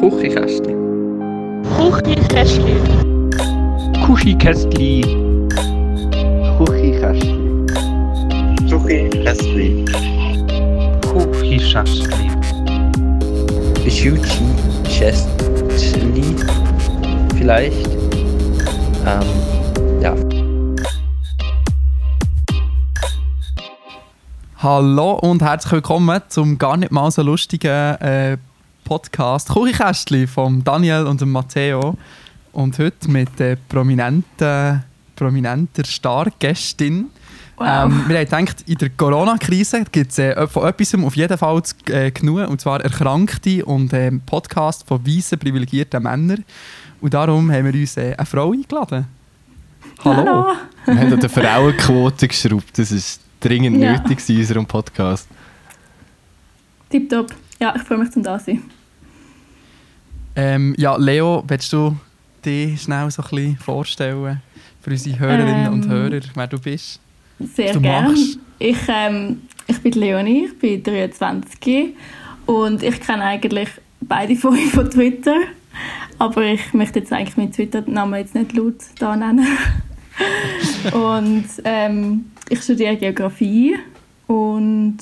Kuchikästli. Kuchikästli. Kuchikästli. Kuchikästli. Kuchikästli. Kuchikästli. Schuchi Chestli. Vielleicht. Ähm, ja. Hallo und herzlich willkommen zum gar nicht mal so lustigen äh, Podcast Kuchikästli von Daniel und dem Matteo. Und heute mit äh, prominenten, prominenter Stargästin. Wow. Ähm, wir haben gedacht, in der Corona-Krise gibt es äh, von etwas auf jeden Fall zu, äh, genug, und zwar Erkrankte und äh, Podcast von weißen, privilegierten Männern. Und darum haben wir uns äh, eine Frau eingeladen. Hallo. Wir haben an der Frauenquote geschraubt. Das ist dringend Ja. nötig in unserem Podcast. Tipptopp. Ja, ich freue mich zum da sein. Ähm, ja, Leo, willst du dich schnell so ein bisschen vorstellen für unsere Hörerinnen und Ähm. Hörer, wer du bist? Sehr gerne. Ich, ähm, ich bin Leonie, ich bin 23 und ich kenne eigentlich beide von euch von Twitter. Aber ich möchte jetzt eigentlich meinen Twitter-Namen jetzt nicht laut da nennen. und ähm, ich studiere Geografie und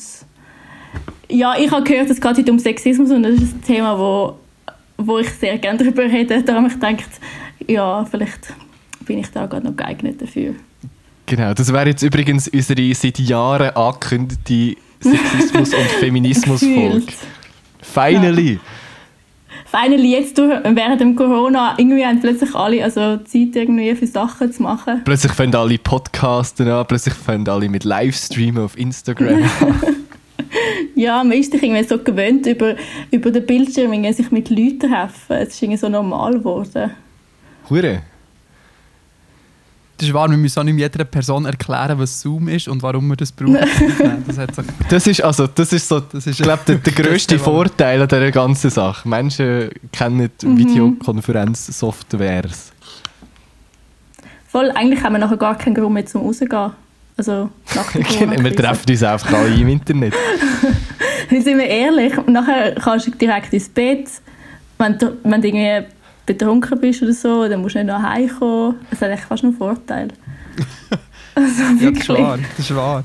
ja, ich habe gehört, es geht heute um Sexismus und das ist ein Thema, wo, ich sehr gerne darüber rede. Darum habe ich gedacht, ja, vielleicht bin ich da gerade noch geeignet dafür. Genau, das wäre jetzt übrigens unsere seit Jahren angekündigte Sexismus- und Feminismus-Folge. Finally! Finally, jetzt durch, während dem Corona, irgendwie haben plötzlich alle also Zeit irgendwie für Sachen zu machen. Plötzlich fangen alle Podcasten an, plötzlich fangen alle mit Livestreamen auf Instagram an. Ja, man ist sich irgendwie so gewöhnt, über, über den Bildschirm irgendwie sich mit Leuten zu treffen. Es ist irgendwie so normal geworden. Hure. Das ist wahr, wir müssen auch nicht jeder Person erklären, was Zoom ist und warum wir das brauchen. das hat sich, Das ist, also, das ist so, das ist ich glaube, der, der grösste. Vorteil an dieser ganzen Sache. Menschen kennen Mhm. Videokonferenz-Softwares. Voll, eigentlich haben wir nachher gar keinen Grund mehr zum rausgehen. Also nach der wir Corona-Krise. treffen uns einfach alle im Internet. Weil, Sind wir ehrlich, nachher kannst du direkt ins Bett, wenn du, wenn du irgendwie betrunken bist oder so, dann musst du nicht nach Hause kommen. Das hat eigentlich fast nur Vorteile. Also ja, das ist wahr. Das ist wahr.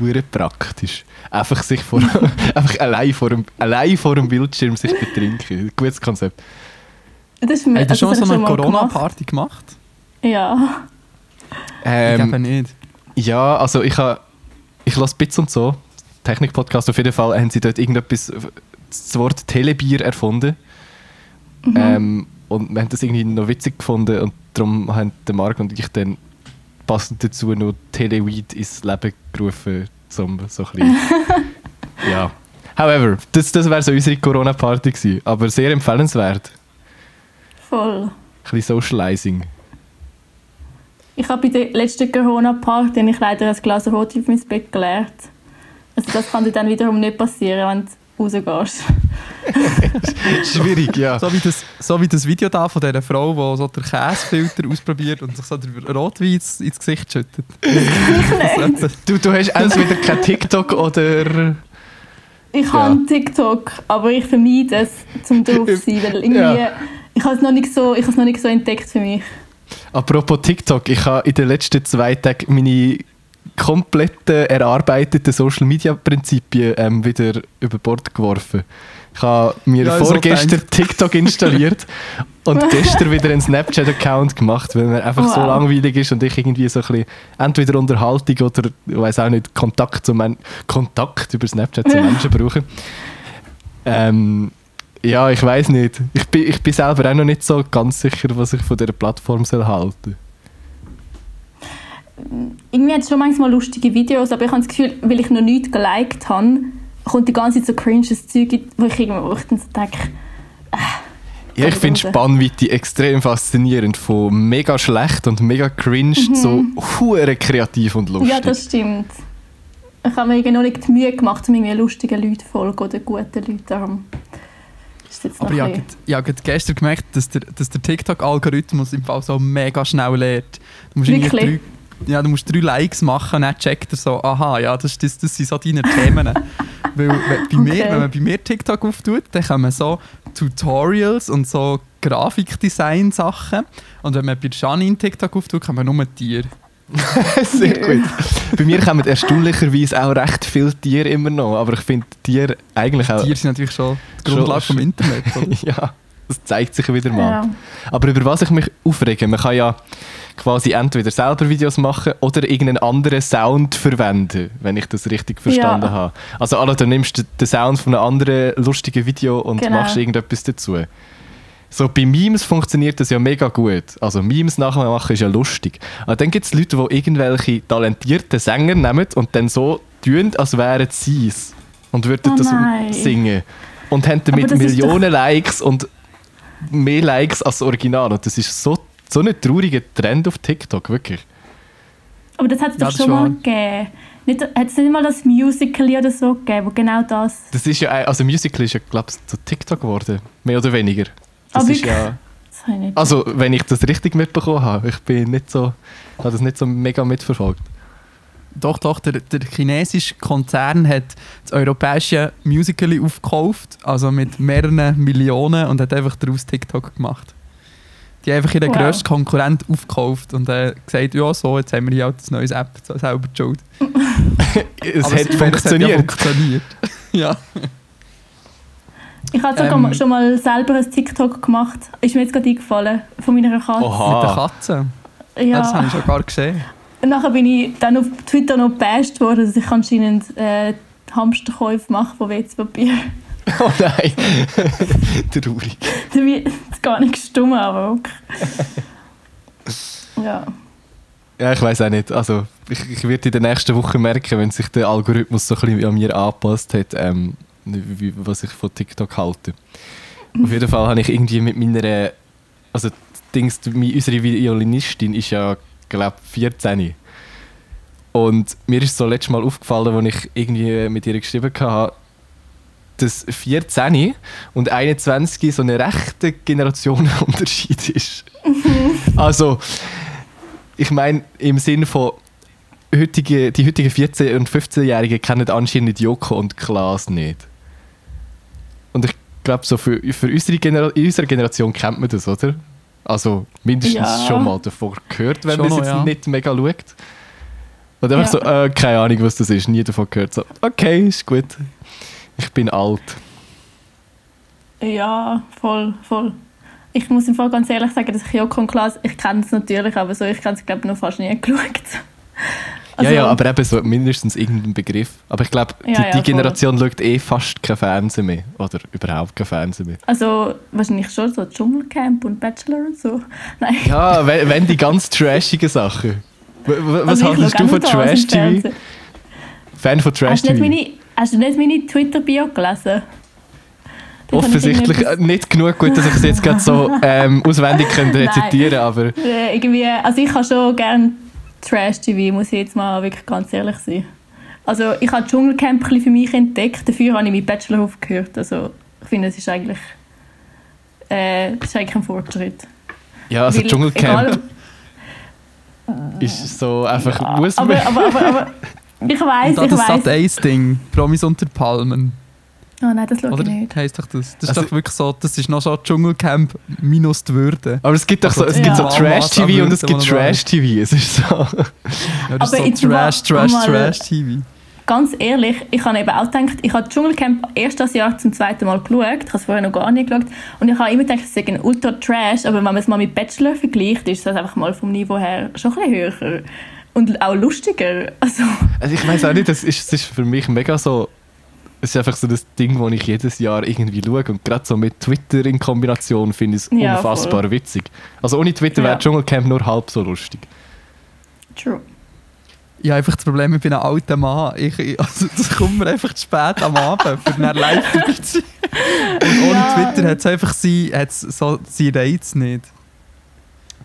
Hure praktisch. Einfach sich vor, einfach allein vor, dem, allein vor dem Bildschirm sich betrinken. Gutes Konzept. Das ist mir, Hast du also schon so eine Corona-Party gemacht? Ja. ich glaube Ähm, nicht. ja, also ich habe ich lasse Bits und so. Technik-Podcast auf jeden Fall haben sie dort irgendetwas, das Wort Telebier erfunden. Mhm. Ähm, und wir haben das irgendwie noch witzig gefunden und darum haben der Marc und ich dann passend dazu noch Teleweed ins Leben gerufen, um so ein bisschen... ja. However, das, das wäre so unsere Corona-Party gewesen, aber sehr empfehlenswert. Voll. Ein bisschen Socializing. Ich habe bei der letzten Corona-Party ich leider ein Glas Rotwein auf mein Bett geleert. Also das kann dir dann wiederum nicht passieren, wenn du rausgehst. Schwierig, ja. So wie, das, so wie das Video da von dieser Frau, die so den Käsefilter ausprobiert und sich so den Rotwein ins, ins Gesicht schüttet. Du, du hast entweder kein TikTok oder... Ich Ja. habe TikTok, aber ich vermeide es, zum drauf zu sein, weil irgendwie... Ja. Ich habe es noch nicht so, ich habe es noch nicht so entdeckt für mich. Apropos TikTok, ich habe in den letzten zwei Tagen meine kompletten erarbeiteten Social Media Prinzipien ähm, wieder über Bord geworfen. Ich habe mir Ja, so vorgestern gedacht. TikTok installiert und gestern wieder einen Snapchat-Account gemacht, weil mir einfach so Wow. langweilig ist und ich irgendwie so ein bisschen entweder Unterhaltung oder ich weiß auch nicht Kontakt zu Men Kontakt über Snapchat zu Menschen brauche. Ähm, ja, ich weiß nicht. Ich bin, ich bin selber auch noch nicht so ganz sicher, was ich von dieser Plattform soll halten Irgendwie hat es schon manchmal lustige Videos, aber ich habe das Gefühl, weil ich noch nichts geliked habe, kommt die ganze Zeit so cringes Zeug, wo ich, irgendwie, wo ich dann so denke, Ja, ich finde? Spannweite extrem faszinierend. Von mega schlecht und mega cringe zu hure kreativ und lustig. Mhm. ja, das stimmt. Ich habe mir irgendwie noch nicht die Mühe gemacht, um irgendwie lustigen Leuten zu folgen oder guten Leuten. Darum ist jetzt Aber ich habe ich habe gestern gemerkt, dass der, dass der TikTok-Algorithmus im Fall so mega schnell lädt. Du musst Wirklich? drei, ja, du musst drei Likes machen, dann checkt er so, aha, ja, das, das, das sind so deine Themen. Weil wenn, bei mir, Okay. wenn man bei mir TikTok auftut, dann kommen so Tutorials und so Grafikdesign-Sachen. Und wenn man bei Janine TikTok auftut, kommen nur Tiere. Sehr gut. Bei mir kommen erstaunlicherweise auch recht viele Tiere immer noch, aber ich finde Tiere eigentlich auch... Tiere sind natürlich schon die Grundlage Schon- vom Internet. Ja, das zeigt sich wieder mal. Ja. Aber über was ich mich aufrege, man kann ja quasi entweder selber Videos machen oder irgendeinen anderen Sound verwenden, wenn ich das richtig verstanden Ja. habe. Also Anna, du nimmst den Sound von einem anderen lustigen Video und Genau. machst irgendetwas dazu. So, bei Memes funktioniert das ja mega gut. Also Memes nachmachen ist ja lustig. Aber dann gibt es Leute, die irgendwelche talentierten Sänger nehmen und dann so tun, als wären sie es. Und würden Oh das singen. Und haben damit ist doch- Millionen Likes und mehr Likes als das Original. Und das ist so, so ein trauriger Trend auf TikTok, wirklich. Aber das hat es doch schon mal gegeben. Nicht, hat es nicht mal das Musical oder so gegeben, wo genau das... Das ist ja, also Musical ist ja, glaube ich, zu TikTok geworden. Mehr oder weniger. Das Ah, ist ja, das also, wenn ich das richtig mitbekommen habe, ich bin nicht so, habe das nicht so mega mitverfolgt. Doch, doch, der, der chinesische Konzern hat das europäische Musical aufgekauft, also mit mehreren Millionen und hat einfach daraus TikTok gemacht. Die haben einfach ihren Wow. grössten Konkurrent aufgekauft und äh, gesagt, ja so, jetzt haben wir hier halt ein neues App, so selber Schuld. Es Aber hat es- funktioniert. Es hat ja funktioniert. ja. Ich habe sogar Ähm. schon mal selber ein TikTok gemacht. Ist mir jetzt gerade eingefallen. Von meiner Katze. Oha. Mit der Katze. Ja. das habe ich schon gar gesehen. Und nachher bin ich dann auf Twitter noch gebasht worden, dass ich anscheinend äh, Hamsterkäufe mache von WC-Papier. Oh nein. Traurig. Dabei es gar nicht gestummt, aber okay. Ja. Ja, ich weiß auch nicht. Also, ich, ich werde in der nächsten Woche merken, wenn sich der Algorithmus so ein bisschen an mir angepasst hat, ähm, wie, was ich von TikTok halte. Auf jeden Fall habe ich irgendwie mit meiner. Also, Dings, unsere Violinistin ist ja, glaube ich, 14. Und mir ist so letztes Mal aufgefallen, als ich irgendwie mit ihr geschrieben habe, dass 14 und 21 so eine rechte Generationenunterschied ist. also, ich meine, im Sinn von heutige, die heutigen 14- und 15-Jährigen kennen anscheinend Joko und Klaas nicht. Und ich glaube, so für, für unsere Genera in unserer Generation kennt man das, oder? Also mindestens Ja. schon mal davor gehört, wenn Schon man es jetzt ja. nicht mega schaut. Und einfach Ja. so, äh, keine Ahnung, was das ist, nie davon gehört. So, okay, ist gut. Ich bin alt. Ja, voll, voll. Ich muss im Fall ganz ehrlich sagen, dass ich Joko und Klaas, ich kenne es natürlich, aber so, ich kenne es glaube ich noch fast nie geschaut. Also, ja, ja, aber eben so mindestens irgendein Begriff. Aber ich glaube, die, Ja, die voll. Generation schaut eh fast kein Fernsehen mehr. Oder überhaupt kein Fernsehen mehr. Also wahrscheinlich schon so Dschungelcamp und Bachelor und so. Nein. Ja, wenn, wenn die ganz trashigen Sachen. Was Also haltest du von Trash-TV? Fan von Trash-TV? hast du nicht meine Twitter-Bio gelesen? Ich Offensichtlich äh, nicht genug gut, dass ich es jetzt gerade so ähm, auswendig könnte Nein. rezitieren aber Äh, irgendwie, also ich habe schon gerne Trash-TV, muss ich jetzt mal wirklich ganz ehrlich sein. Also ich habe Dschungelcamp ein bisschen für mich entdeckt, dafür habe ich meinen Bachelor aufgehört. Also ich finde, es ist eigentlich, äh, ist eigentlich ein Fortschritt. ja, also Weil, Dschungelcamp egal- ist so einfach, Ja, muss man... aber, aber, aber, aber ich weiß, ich das weiß. Sat 1 Ding, Promis unter Palmen. Oh nein, das schaue Oder? ich nicht. Heisst doch das? Das ist Also- doch wirklich so, das ist noch so Dschungelcamp minus die Würde. Aber es gibt doch so, es Ja. gibt so. Trash-TV und es gibt Würde, Trash-TV. Es ist so... Ja, das Aber ist so Trash, Trash, mal- Trash TV. Ganz ehrlich, ich habe eben auch gedacht, ich habe Dschungelcamp erst das Jahr zum zweiten Mal geschaut, ich habe es vorher noch gar nicht geschaut und ich habe immer gedacht, es sei ein ultra Trash, aber wenn man es mal mit Bachelor vergleicht, ist das einfach mal vom Niveau her schon ein bisschen höher und auch lustiger. Also, Also ich weiß auch nicht, das ist, das ist für mich mega so. Es ist einfach so das Ding, das ich jedes Jahr irgendwie schaue. Und gerade so mit Twitter in Kombination finde ich es Ja, unfassbar witzig. Also ohne Twitter Ja. wäre Dschungelcamp nur halb so lustig. true. Ja, einfach das Problem, ich bin ein alter Mann. Ich, ich- also, das kommt mir einfach zu spät am Abend, für dann live zu sein. Und ohne Ja. Twitter hat es einfach sie, hat's so sie Reiz nicht.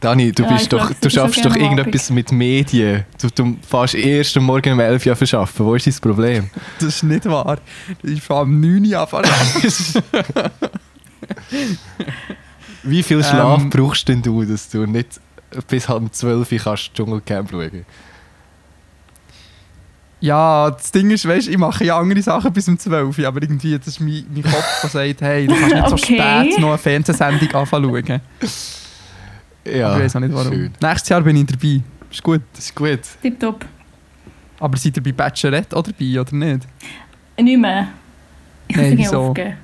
Dani, du, Ja, bist ich doch, du schaffst doch irgendetwas mit Medien. Du, du fährst erst am Morgen um 11 Uhr verschaffen. Wo ist dein Problem? Das ist nicht wahr. Ich fange am 9 Uhr an. Wie viel Schlaf Ähm. brauchst denn du, dass du nicht bis halb 12 Uhr kannst Dschungelcamp schauen Ja, das Ding ist, weißt, ich mache ja andere Sachen bis um 12 Uhr, aber irgendwie, das ist mein, mein Kopf, der sagt, hey, du kannst nicht so Okay. spät noch eine Fernsehsendung anfangen schauen. Ja, ich weiß auch nicht warum. schön. Nächstes Jahr bin ich dabei. Ist gut. Das ist gut. Tipptopp. Aber seid ihr bei Bachelorette auch dabei, oder nicht? Nicht mehr. Ich muss irgendwie wieso? aufgeben.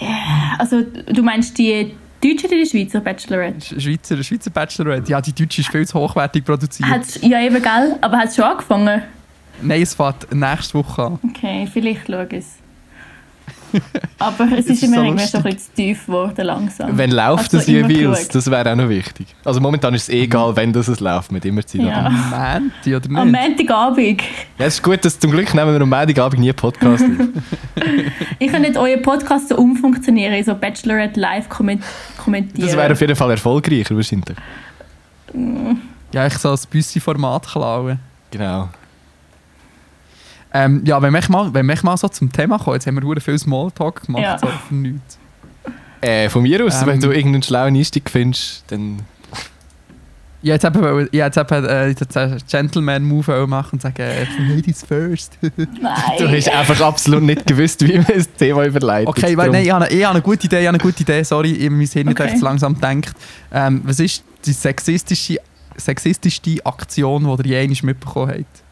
Ja, also, du meinst die Deutsche oder die Schweizer Bachelorette? Sch- Schweizer, Schweizer Bachelorette. Ja, die deutsche ist viel zu hochwertig produziert. Hat's, ja, eben, gell? Aber hat es schon angefangen? Nein, es fährt nächste Woche an. Okay, vielleicht schaue ich es. Aber es ist ist immer so irgendwie so ein bisschen zu tief geworden langsam. Wenn läuft Also das jeweils, das wäre auch noch wichtig. Also momentan ist es egal, wenn das es läuft, mit immer Zeit. Ja. Am Mänti, oder nicht? Am Montagabend. Ja, es ist gut, dass zum Glück nehmen wir am Montagabend nie Podcast auf. Ich kann nicht euren Podcast so umfunktionieren, in so Bachelorette live komment kommentieren. Das wäre auf jeden Fall erfolgreicher wahrscheinlich. Ja, ich soll das Büssi-Format klauen. Genau. Ähm, ja, wenn wir mal, wenn wir mal so zum Thema kommen, jetzt haben wir viel Smalltalk gemacht, Ja. so für nichts. Äh, von mir aus, Ähm. wenn du irgendeinen schlauen Einstieg findest, dann... Ich hätte eben, ich hätte eben äh, den Gentleman-Move machen und sagen, äh, Ladies first. Nein. Du hast einfach absolut nicht gewusst, wie man das Thema überleitet. Okay, weil, nein, ich habe, ich habe eine gute Idee, ich habe eine gute Idee, sorry, ich habe mein Hirn nicht Okay. echt langsam gedacht. Ähm, was ist die sexistische, sexistischste Aktion, die ihr je mitbekommen habt?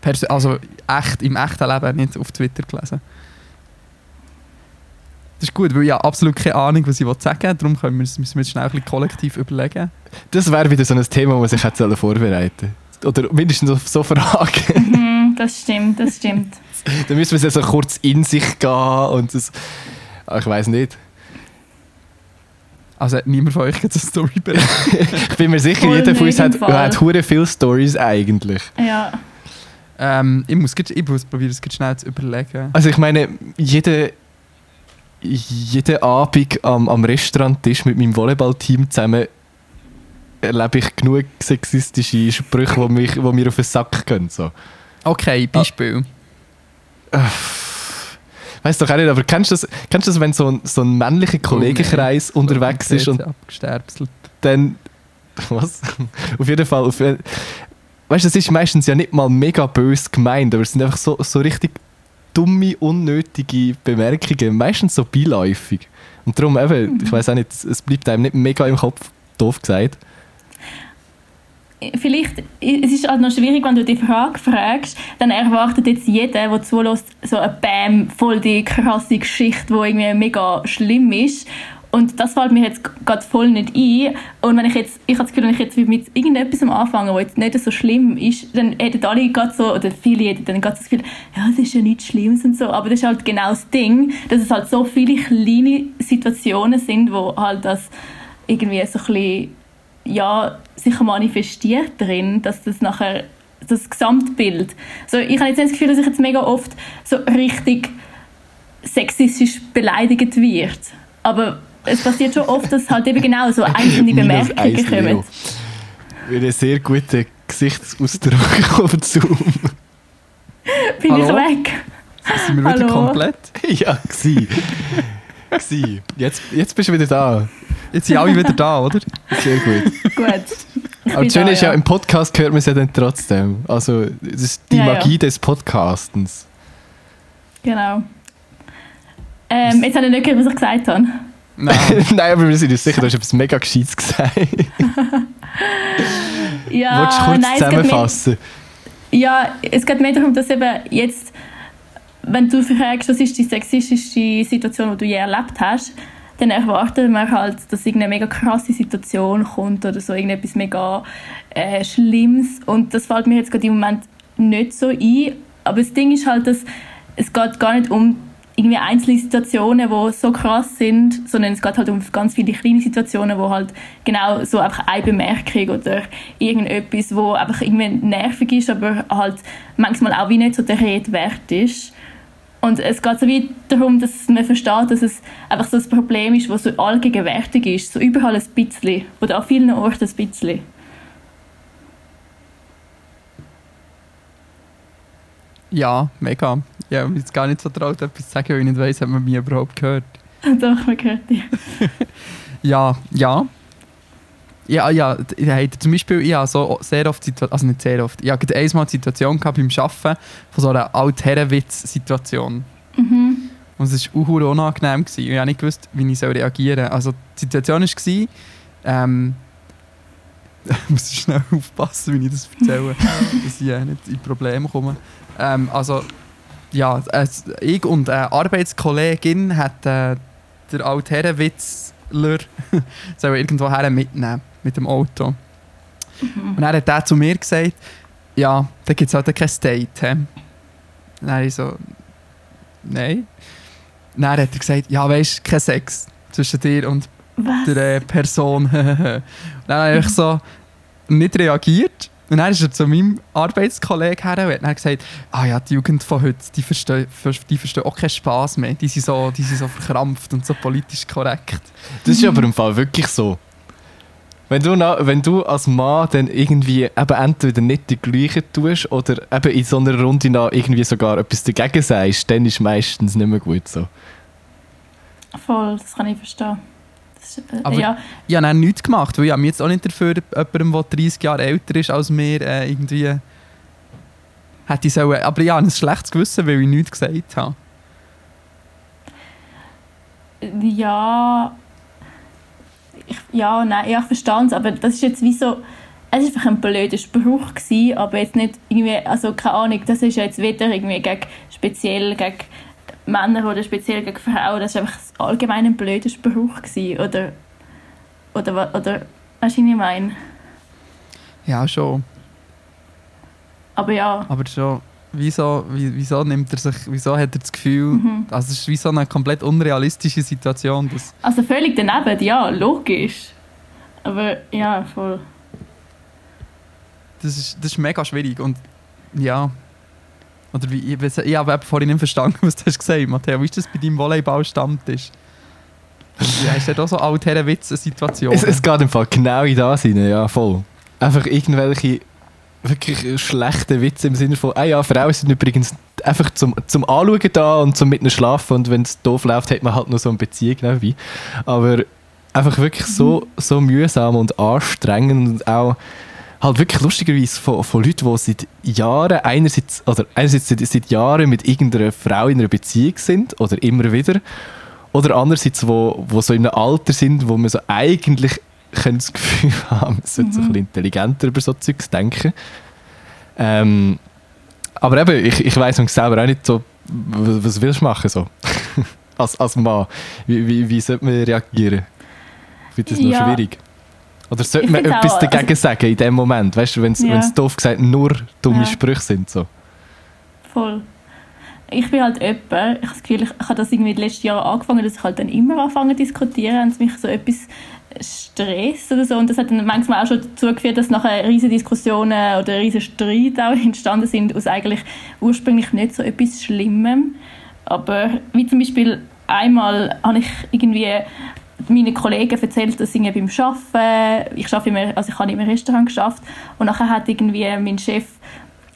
Pers also echt, im echten Leben, nicht auf Twitter gelesen. Das ist gut, weil ich habe absolut keine Ahnung, was ich sagen will. Darum können wir, es- müssen wir jetzt schnell ein bisschen kollektiv überlegen. Das wäre wieder so ein Thema, das man sich hätte vorbereiten. Oder mindestens auf so Fragen. Mhm, das stimmt, das stimmt. Dann müssen wir so kurz in sich gehen und das... Ah, Ich weiß nicht. Also hat niemand von euch jetzt eine Story bereit. Ich bin mir sicher, Voll jeder von uns nicht hat, hat hure viele Stories eigentlich. Ja. Ähm, ich muss, ich muss probieren, es schnell zu überlegen. Also ich meine, jede, jeden Abend am, am Restauranttisch mit meinem Volleyballteam zusammen erlebe ich genug sexistische Sprüche, die, mich, die mir auf den Sack gehen. So. Okay, Beispiel. Weißt doch auch nicht, aber kennst du das, kennst du das wenn so ein, so ein männlicher Kollegenkreis Oh, unterwegs ist und abgesterbselt. dann. Was? auf jeden Fall. Auf, weißt du, das ist meistens ja nicht mal mega böse gemeint, aber es sind einfach so, so richtig dumme, unnötige Bemerkungen, meistens so beiläufig. Und darum eben, ich weiß auch nicht, es bleibt einem nicht mega im Kopf, doof gesagt. Vielleicht, es ist halt noch schwierig, wenn du die Frage fragst, dann erwartet jetzt jeder, der zulässt, so eine Bam, voll die krasse Geschichte, die irgendwie mega schlimm ist. Und das fällt mir jetzt gerade voll nicht ein. Und wenn ich jetzt, ich habe das Gefühl, wenn ich jetzt mit irgendetwas anfange, was jetzt nicht so schlimm ist, dann hätten alle gerade so, oder viele hätten dann gerade das Gefühl, ja, das ist ja nichts Schlimmes und so. Aber das ist halt genau das Ding, dass es halt so viele kleine Situationen sind, wo halt das irgendwie so ein bisschen ja, sich manifestiert drin, dass das nachher das Gesamtbild. So, ich habe jetzt das Gefühl, dass ich jetzt mega oft so richtig sexistisch beleidigt wird. Aber es passiert schon oft, dass halt eben genau so einzelne Bemerkungen kommen. Mit einem sehr guten Gesichtsausdruck auf Zoom. Bin Hallo? ich weg? Sind wir wieder Hallo? komplett? ja, gsi. gsi. Jetzt, jetzt bist du wieder da. Jetzt sind alle wieder da, oder? Sehr gut. Gut. Aber das Schöne da, ist ja, im Podcast hört man es ja dann trotzdem. Also, das ist die Ja, ja. Magie des Podcastens. Genau. Ähm, jetzt habe ich nicht gehört, was ich gesagt habe. Nein. Nein, aber wir sind uns sicher, du hast etwas mega Gescheites gesagt. Ja, du kurz nein, es geht mehr- zusammenfassen? Ja, es geht mehr darum, dass eben jetzt, wenn du fragst, was ist die sexistischste Situation, die du je erlebt hast, dann erwartet man halt, dass irgendeine mega krasse Situation kommt oder so irgendetwas mega äh, Schlimmes. Und das fällt mir jetzt gerade im Moment nicht so ein. Aber das Ding ist halt, dass es geht gar nicht um irgendwie einzelne Situationen, die so krass sind, sondern es geht halt um ganz viele kleine Situationen, wo halt genau so einfach eine Bemerkung oder irgendetwas, wo einfach irgendwie nervig ist, aber halt manchmal auch wie nicht so der Rede wert ist. Und es geht so wie darum, dass man versteht, dass es einfach so ein Problem ist, das so allgegenwärtig ist, so überall ein bisschen oder an vielen Orten ein bisschen. Ja, mega. Ich habe mich jetzt gar nicht so traut, etwas zu sagen, weil ich nicht weiss, ob man mich überhaupt gehört. Doch, man hört dich. Ja, ja. Ja, ja, habt zum Beispiel, ich habe so sehr oft, Situa- also nicht sehr oft, ich habe gerade einmal die Situation gehabt beim Arbeiten von so einer Altherrenwitz-Situation. Mhm. Und es war auch unangenehm. Gewesen. Ich habe nicht gewusst, wie ich reagieren soll. Also die Situation war, ähm, ich muss schnell aufpassen, wie ich das erzähle, dass ich äh, nicht in Probleme komme. Ähm, also, ja, es, ich und eine Arbeitskollegin hat äh, der Altherrenwitzler sollen irgendwo her mitnehmen mit dem Auto. Und dann hat er zu mir gesagt, ja, da gibt es halt kein Date. He? Dann habe ich so, nein. Dann hat er gesagt, ja, weißt du, kein Sex zwischen dir und Was? der äh, Person. und dann habe ich so nicht reagiert. Und dann ist er zu meinem Arbeitskollegen her und hat dann gesagt, ah ja, die Jugend von heute, die verstehen, die verstehen auch keinen Spass mehr. Die sind, so, die sind so verkrampft und so politisch korrekt. Das ist aber im Fall wirklich so. Wenn du, wenn du als Mann dann irgendwie eben entweder nicht die gleiche tust oder eben in so einer Runde nach irgendwie sogar etwas dagegen sagst, dann ist meistens nicht mehr gut so. Voll, das kann ich verstehen. Aber- ja, Ich habe dann nichts gemacht, weil ich habe mich jetzt auch nicht dafür, jemandem, der 30 Jahre älter ist als mir, äh, irgendwie hätte ich sollen. Aber ich habe ein schlechtes Gewissen, weil ich nichts gesagt habe. ja, ich, ja, nein, ja, ich verstehe es, aber das ist jetzt wie so, es war einfach ein blöder Spruch, gewesen, aber jetzt nicht irgendwie, also keine Ahnung, das ist ja jetzt weder irgendwie gegen, speziell gegen Männer oder speziell gegen Frauen, das war einfach allgemein ein blöder Spruch gewesen, oder, oder, oder, was ich meine? Ja, schon. Aber ja, Aber schon, wieso, wie- wieso nimmt er sich, wieso hat er das Gefühl, Mhm. also es ist wie so eine komplett unrealistische Situation, dass, also völlig daneben, ja, logisch, aber ja, voll. das, ist, das ist mega schwierig und ja, oder wie, ich, ich habe vorhin nicht verstanden, was du hast gesagt Matteo, wie ist das bei deinem Volleyballstammtisch? Ja, ist das auch so altherren Witz-Situation? Es, es geht im Fall genau in das rein, ja, voll. Einfach irgendwelche wirklich schlechte Witze im Sinne von, ah ja, Frauen sind übrigens einfach zum, zum Anschauen da und zum mit ihnen schlafen und wenn es doof läuft, hat man halt nur so eine Beziehung nebenbei. Aber einfach wirklich so, so mühsam und anstrengend und auch halt wirklich lustigerweise von, von Leuten, die seit Jahren einerseits, oder einerseits seit, seit Jahren mit irgendeiner Frau in einer Beziehung sind oder immer wieder oder andererseits, wo, wo so in einem Alter sind, wo man so eigentlich das Gefühl haben, man sollte so ein bisschen intelligenter über so Zeugs denken. Ähm, aber eben, ich, ich weiss selber auch nicht so, was, willst du machen so? als, als Mann. Wie, wie, wie sollte man reagieren? Ich finde das noch Ja. schwierig. Oder sollte man etwas auch, dagegen also- sagen in dem Moment? Weißt du, wenn es Ja. doof gesagt nur dumme Ja. Sprüche sind. So. Voll. Ich bin halt jemand, ich habe das Gefühl, ich, ich habe das irgendwie in den letzten Jahren angefangen, dass ich halt dann immer anfange zu diskutieren und es mich so etwas stresst oder so. Und das hat dann manchmal auch schon dazu geführt, dass nachher riesige Diskussionen oder riesige Streite auch entstanden sind aus eigentlich ursprünglich nicht so etwas Schlimmem. Aber wie zum Beispiel einmal habe ich irgendwie meinen Kollegen erzählt, dass ich beim Arbeiten, ich arbeite immer, also ich habe im Restaurant geschafft und nachher hat irgendwie mein Chef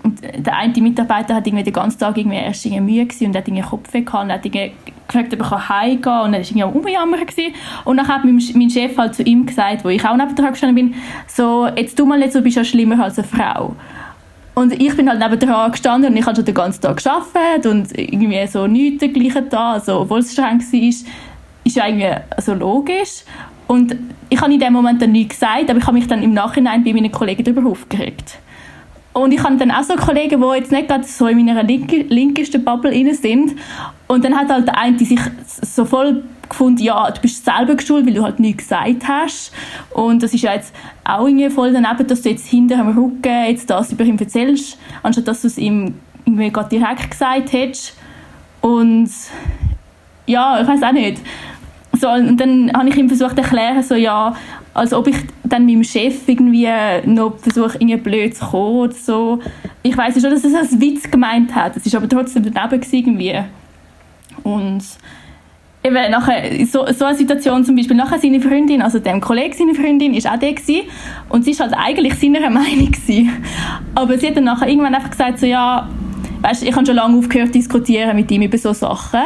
und der eine Mitarbeiter hat irgendwie den ganzen Tag irgendwie erst irgendwie Mühe gewesen und hat irgendwie Kopfweh gehabt und hat gefragt, ob er kann heimgehen kann und dann war irgendwie am Umjammern und dann hat mein Chef halt zu ihm gesagt, wo ich auch neben dran gestanden bin, so, jetzt tu mal nicht so, bist ja schlimmer als eine Frau. Und ich bin halt neben dran gestanden und ich habe schon den ganzen Tag gearbeitet und irgendwie so nichts dergleichen da, also, obwohl es streng war, ist ja irgendwie so logisch. Und ich habe in dem Moment dann nichts gesagt, aber ich habe mich dann im Nachhinein bei meinen Kollegen darüber aufgeregt. Und ich habe dann auch so Kollegen, die jetzt nicht gerade so in meiner linke, linkesten Bubble rein sind. Und dann hat halt der eine sich so voll gefunden, ja, du bist selber geschult, weil du halt nichts gesagt hast. Und das ist ja jetzt auch irgendwie voll daneben, dass du jetzt hinter am Rücken jetzt das über ihn erzählst, anstatt dass du es ihm irgendwie gerade direkt gesagt hättest. Und ja, ich weiß auch nicht. So, und dann habe ich ihm versucht zu erklären, so, ja, als ob ich dann meinem Chef irgendwie noch versuche, irgendwie blöd zu kommen oder so. Ich weiß schon, dass er das als Witz gemeint hat. Es war aber trotzdem daneben irgendwie. Und eben nachher, so, so eine Situation zum Beispiel, nachher seine Freundin, also dem Kollegen seine Freundin, ist auch der gewesen, und sie ist halt eigentlich seiner Meinung gewesen. Aber sie hat dann nachher irgendwann einfach gesagt, so, ja, weißt, ich habe schon lange aufgehört diskutieren mit ihm über so Sachen.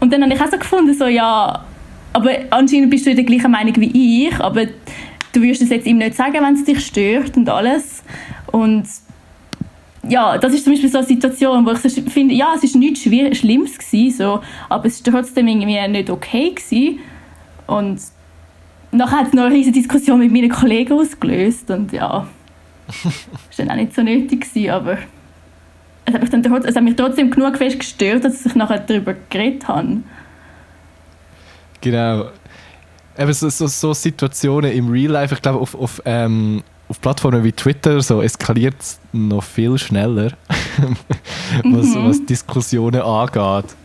Und dann habe ich auch so gefunden, so, ja, aber anscheinend bist du der gleichen Meinung wie ich, aber du würdest es jetzt ihm nicht sagen, wenn es dich stört und alles. Und ja, das ist zum Beispiel so eine Situation, wo ich so finde, ja, es ist nichts Schwier Schlimmes gewesen, so, aber es war trotzdem irgendwie nicht okay gewesen. Und nachher hat es noch eine riesige Diskussion mit meinen Kollegen ausgelöst und ja, das war dann auch nicht so nötig gewesen, aber es hat mich, dann, es hat mich trotzdem genug fest gestört, dass ich nachher darüber geredet habe. Genau. Eben so, so, so Situationen im Real Life, ich glaube, auf, auf, ähm, auf Plattformen wie Twitter so eskaliert es noch viel schneller, was, Mhm. was Diskussionen angeht.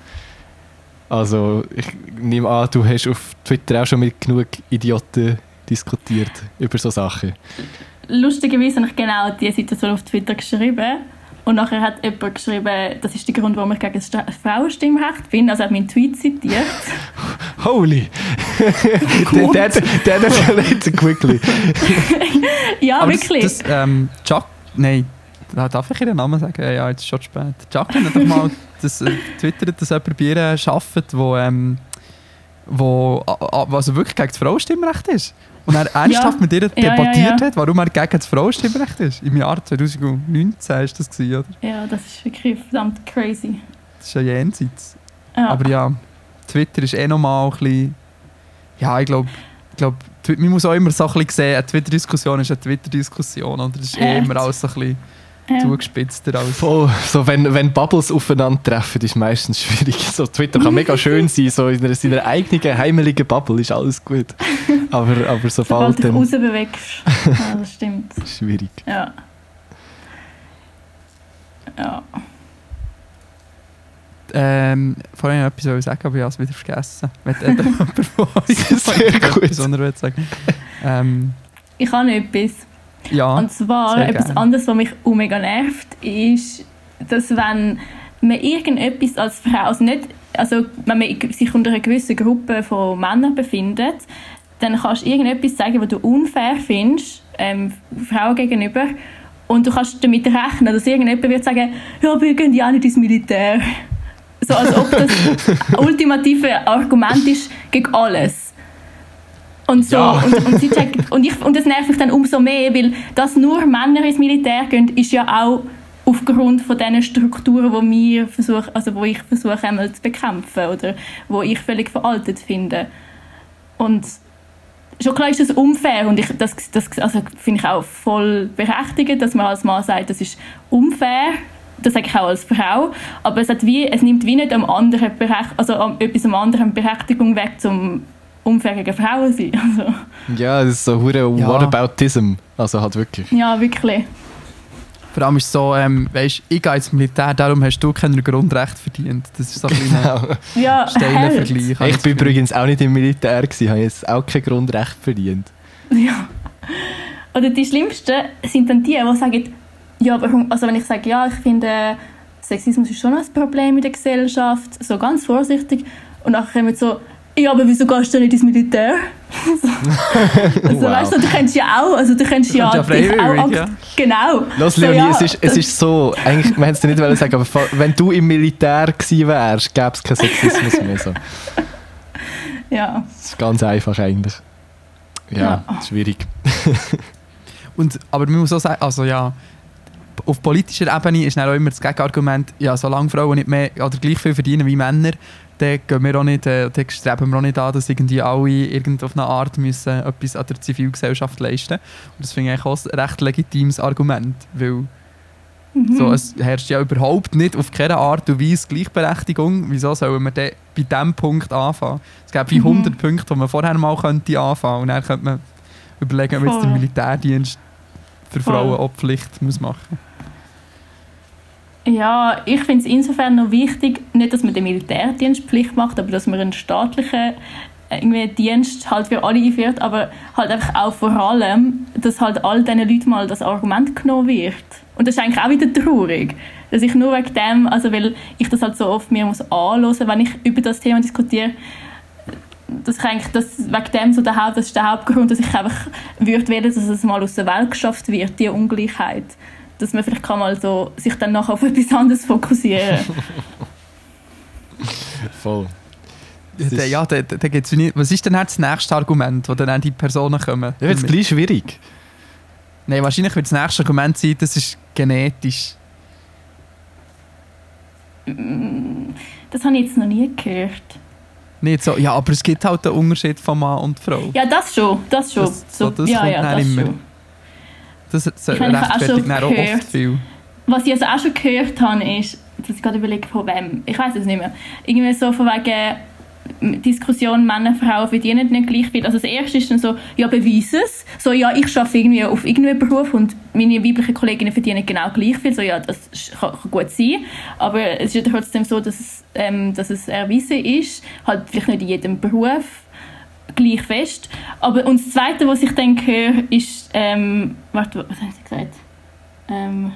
Also, ich nehme an, du hast auf Twitter auch schon mit genug Idioten diskutiert über so Sachen. Lustigerweise habe ich genau diese Situation auf Twitter geschrieben. Und nachher hat jemand geschrieben, das ist der Grund, warum ich gegen das Frauenstimmrecht bin. Also er hat meinen Tweet zitiert. Holy! der, escalated quickly. ja, Aber das, wirklich. das, ähm, Chuck, nein, da darf ich ihren Namen sagen? Ja, jetzt ist schon spät. Jacqueline hat doch mal das, äh, twittert, dass jemand bei ihr arbeitet, wo, ähm, wo also wirklich gegen das Frauenstimmrecht ist. Und er ernsthaft mit ihr ja, debattiert ja. hat, warum er gegen das Frauenstimmrecht ist. Im Jahr 2019 ist das gewesen, oder? ja, das ist wirklich verdammt crazy. Das ist ja jenseits. Ja. Aber ja, Twitter ist eh nochmal ein bisschen. Ja, ich glaube, ich glaub, man muss auch immer so ein bisschen sehen, eine Twitter-Diskussion ist eine Twitter-Diskussion. Das ist eh immer alles so ein bisschen ja. zugespitzter als. Voll. So, wenn, wenn Bubbles aufeinandertreffen, ist meistens schwierig. So, Twitter kann mega schön sein, so in einer, seiner eigenen heimeligen Bubble ist alles gut. Aber, aber Sobald sobald du dich rausbewegst. ja, das stimmt. schwierig. Ja. Ja. Ähm, vorhin wollte ich etwas sagen, aber ich habe es wieder vergessen. Wenn jemand von euch Sehr gut. etwas anderes sagen ähm, Ich habe noch etwas. Ja, Und zwar etwas gerne. anderes, was mich auch mega nervt, ist, dass wenn man irgendetwas als Frau, also nicht, also wenn man sich unter einer gewissen Gruppe von Männern befindet, dann kannst du irgendetwas sagen, was du unfair findest, ähm, Frauen gegenüber, und du kannst damit rechnen, dass irgendjemand wird sagen, ja, wir gehen ja nicht ins Militär. So als ob das ultimative Argument ist gegen alles. Und, so, Ja. und, und, sie checkt, und, ich, und das nervt mich dann umso mehr, weil dass nur Männer ins Militär gehen, ist ja auch aufgrund von diesen Strukturen, wo wir versuchen, also wo ich versuche einmal zu bekämpfen oder wo ich völlig veraltet finde. Und schon klar ist das unfair und ich, das, das also finde ich auch voll berechtigt, dass man als Mann sagt, das ist unfair. Das sage ich auch als Frau. Aber es, hat wie, es nimmt wie nicht am anderen Berech also am, etwas am anderen Berechtigung weg, zum gegen Frauen sein. Also, Ja, das ist so hure Ja. Whataboutism. Also halt wirklich. ja, wirklich. vor allem ist es so, ähm, weißt, ich gehe ins Militär, darum hast du kein Grundrecht verdient. Das ist so ein kleiner Ja, steiler. Vergleich. Ich das bin übrigens auch nicht im Militär, gewesen, habe jetzt auch kein Grundrecht verdient. Ja. Oder die Schlimmsten sind dann die, die sagen, ja, warum- also wenn ich sage, ja, ich finde, Sexismus ist schon ein Problem in der Gesellschaft, so ganz vorsichtig, und dann kommen so, ja, aber wieso gehst du nicht ins Militär? so, also, Wow. weißt du, du kennst ja auch, also du kennst ja, kannst ja dich auch, ja. genau. Los, So, Leonie, ja, es, ist, es ist so, eigentlich, wir hätten es dir nicht wollen sagen, aber wenn du im Militär gewesen wärst, gäbe es keinen Sexismus mehr. So. Ja, Das ist ganz einfach eigentlich. Ja, Ja. schwierig. Und, aber man muss auch sagen, also ja, auf politischer Ebene ist dann auch immer das Gegenargument, ja, solange Frauen nicht mehr oder gleich viel verdienen wie Männer, dann, gehen wir auch nicht, äh, dann streben wir auch nicht an, dass irgendwie alle irgend auf eine Art müssen etwas an der Zivilgesellschaft leisten Und das finde ich eigentlich auch ein recht legitimes Argument, weil Mhm. so, es herrscht ja überhaupt nicht auf keine Art und Weise Gleichberechtigung. Wieso sollen wir dann bei diesem Punkt anfangen? Es gibt wie Mhm. 100 Punkte, wo man vorher mal könnte anfangen und dann könnte man überlegen, ob jetzt der. Militärdienst für. Frauen auch Pflicht muss machen Ja, ich finde es insofern noch wichtig, nicht, dass man den Militärdienst Pflicht macht, aber dass man einen staatlichen äh, irgendwie Dienst halt für alle einführt, aber halt einfach auch vor allem, dass halt all diesen Leuten mal das Argument genommen wird. Und das ist eigentlich auch wieder traurig, dass ich nur wegen dem, also weil ich das halt so oft mir muss anhören, wenn ich über das Thema diskutiere, dass ich eigentlich das, wegen dem so der Haupt, das ist der Hauptgrund, dass ich einfach würde wählen, dass es mal aus der Welt geschafft wird, die Ungleichheit. Dass man vielleicht kann mal so sich dann nachher auf etwas anderes fokussieren Voll. Das ist- Ja, da, da, gibt's nicht. Was ist denn jetzt das nächste Argument, wo dann die Personen kommen? Ja, jetzt damit? gleich schwierig. Nein, wahrscheinlich wird das nächste Argument sein, das ist genetisch. Das habe ich jetzt noch nie gehört. Nicht so, ja, aber es gibt halt den Unterschied von Mann und Frau. Ja, das schon, das schon. Das- so, das ja, kommt ja, dann das immer. schon. Das, rechtfertigt dann auch oft viel. Was ich also auch schon gehört habe, ist, dass ich gerade überlege, von wem, ich weiß es nicht mehr, irgendwie so von wegen Diskussion Männer, Frauen verdienen nicht gleich viel. Also das erste ist dann so, ja beweis es. So, ja, ich arbeite irgendwie auf irgendeinem Beruf und meine weiblichen Kolleginnen verdienen genau gleich viel. So, ja, das kann, kann gut sein. Aber es ist trotzdem so, dass es, ähm, dass es erwiesen ist, halt vielleicht nicht in jedem Beruf gleich fest. Aber und das Zweite, was ich dann höre, ist, ähm, warte, was haben sie gesagt? Ähm,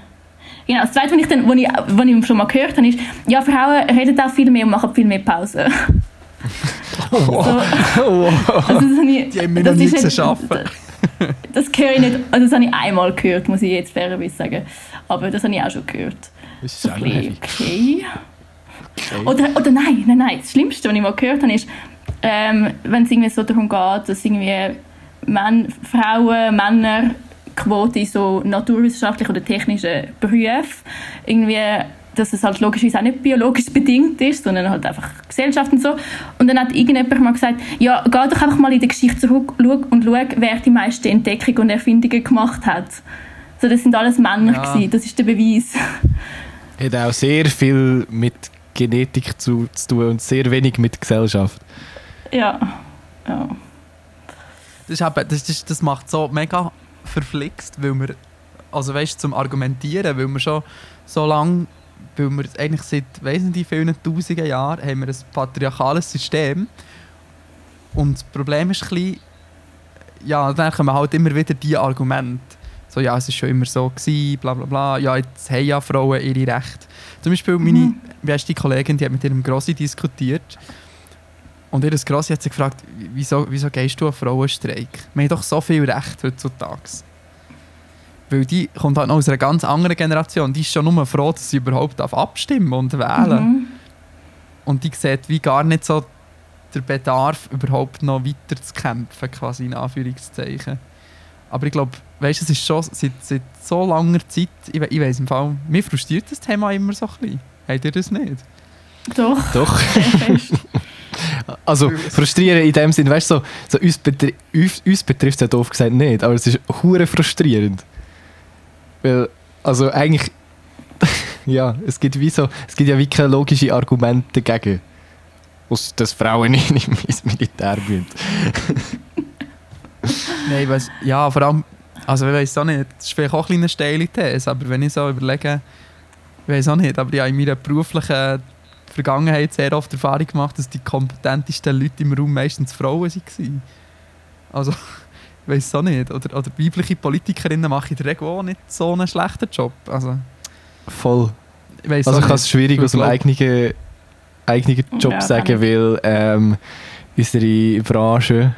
Genau, das Zweite, was ich, dann, was ich, was ich schon mal gehört habe, ist, ja, Frauen reden auch viel mehr und machen viel mehr Pause. so, also das habe ich, Die haben das noch nie ist gesehen arbeiten. Das höre ich nicht, also das habe ich einmal gehört, muss ich jetzt fairerweise sagen. Aber das habe ich auch schon gehört. Das ist bisschen, heavy. okay. Oder, oder nein, nein, nein, das Schlimmste, was ich mal gehört habe, ist, ähm, wenn es irgendwie so darum geht, dass irgendwie Män Frauen, Männer Quote in so naturwissenschaftlichen oder technischen Berufen irgendwie dass es halt logischerweise auch nicht biologisch bedingt ist, sondern halt einfach Gesellschaft und so. Und dann hat irgendjemand mal gesagt, ja, geh doch einfach mal in die Geschichte zurück und schau, wer die meisten Entdeckungen und Erfindungen gemacht hat. So, das sind alles Männer, Ja. gewesen. das ist der Beweis. Hat auch sehr viel mit Genetik zu, zu tun und sehr wenig mit Gesellschaft. Ja. ja. Das, ist eben, das, ist, das macht so mega verflixt, weil wir, also weißt, zum Argumentieren, weil wir schon so lange, weil wir eigentlich seit, weiss nicht vielen tausenden Jahren, haben wir ein patriarchales System. Und das Problem ist ein bisschen, ja, dann kommen halt immer wieder die Argumente. So, ja, es war schon immer so, gewesen, bla bla bla, ja, jetzt haben ja Frauen ihre Rechte. Zum Beispiel meine beste Kollegin, die hat mit ihrem Grossi diskutiert. Und ihr Grossi hat sich gefragt, wieso, wieso gehst du an Frauenstreik? Wir haben doch so viel Recht heutzutage. Weil die kommt halt noch aus einer ganz anderen Generation. Die ist schon nur froh, dass sie überhaupt darf abstimmen und wählen Mhm. Und die sieht wie gar nicht so der Bedarf, überhaupt noch weiter zu kämpfen, quasi in Anführungszeichen. Aber ich glaube, weißt, es ist schon seit, seit so langer Zeit, ich, we- ich weiß im Fall, mir frustriert das Thema immer so ein bisschen. Habt ihr das nicht? Doch, Doch. Also frustrieren in dem Sinn, weißt du, so, so uns, betri uns, uns betrifft es ja doof gesagt nicht, aber es ist hure frustrierend. Weil, also eigentlich, ja, es gibt wie so, es gibt ja wie keine logischen Argumente dagegen. Aus dass Frauen nicht ins Militär müssen. Nein, weiss, ja, vor allem, also ich weiß auch nicht, das ist vielleicht auch ein eine steile These, aber wenn ich so überlege, ich weiß auch nicht, aber ich habe in meiner beruflichen Vergangenheit sehr oft die Erfahrung gemacht, dass die kompetentesten Leute im Raum meistens Frauen waren. Also, ich weiß es auch nicht. Oder, oder weibliche Politikerinnen machen in der Regel auch nicht so einen schlechten Job. Also, Voll. ich weiss Also auch ich kann es schwierig aus dem eigenen, eigenen Job Ja, sagen, weil ähm, unsere Branche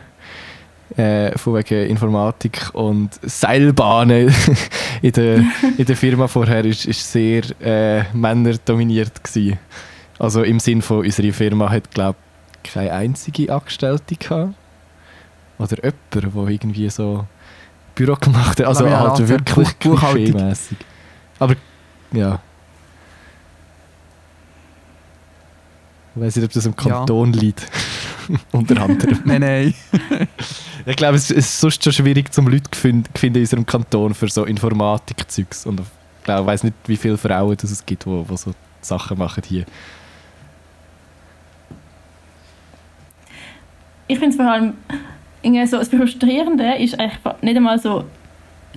äh, von wegen Informatik und Seilbahnen in der, in der Firma vorher ist, ist sehr äh, männerdominiert gewesen. Also im Sinn von unserer Firma hat glaube keine einzige Angestellte gehabt. Oder jemand, der irgendwie so Büro gemacht hat. Also halt wirklich Buch- klischeemässig. Aber ja. Ich weiß nicht, ob das Ja. Kanton liegt. Unter anderem. Nein, nein. Ich glaube, es ist sonst schon schwierig, zum Leute zu finden in unserem Kanton für so Informatik-Zeugs. Und ich glaube, ich weiß nicht, wie viele Frauen das es gibt, die wo so Sachen machen hier. Ich finde es vor allem irgendwie so, das Frustrierende ist eigentlich nicht einmal so,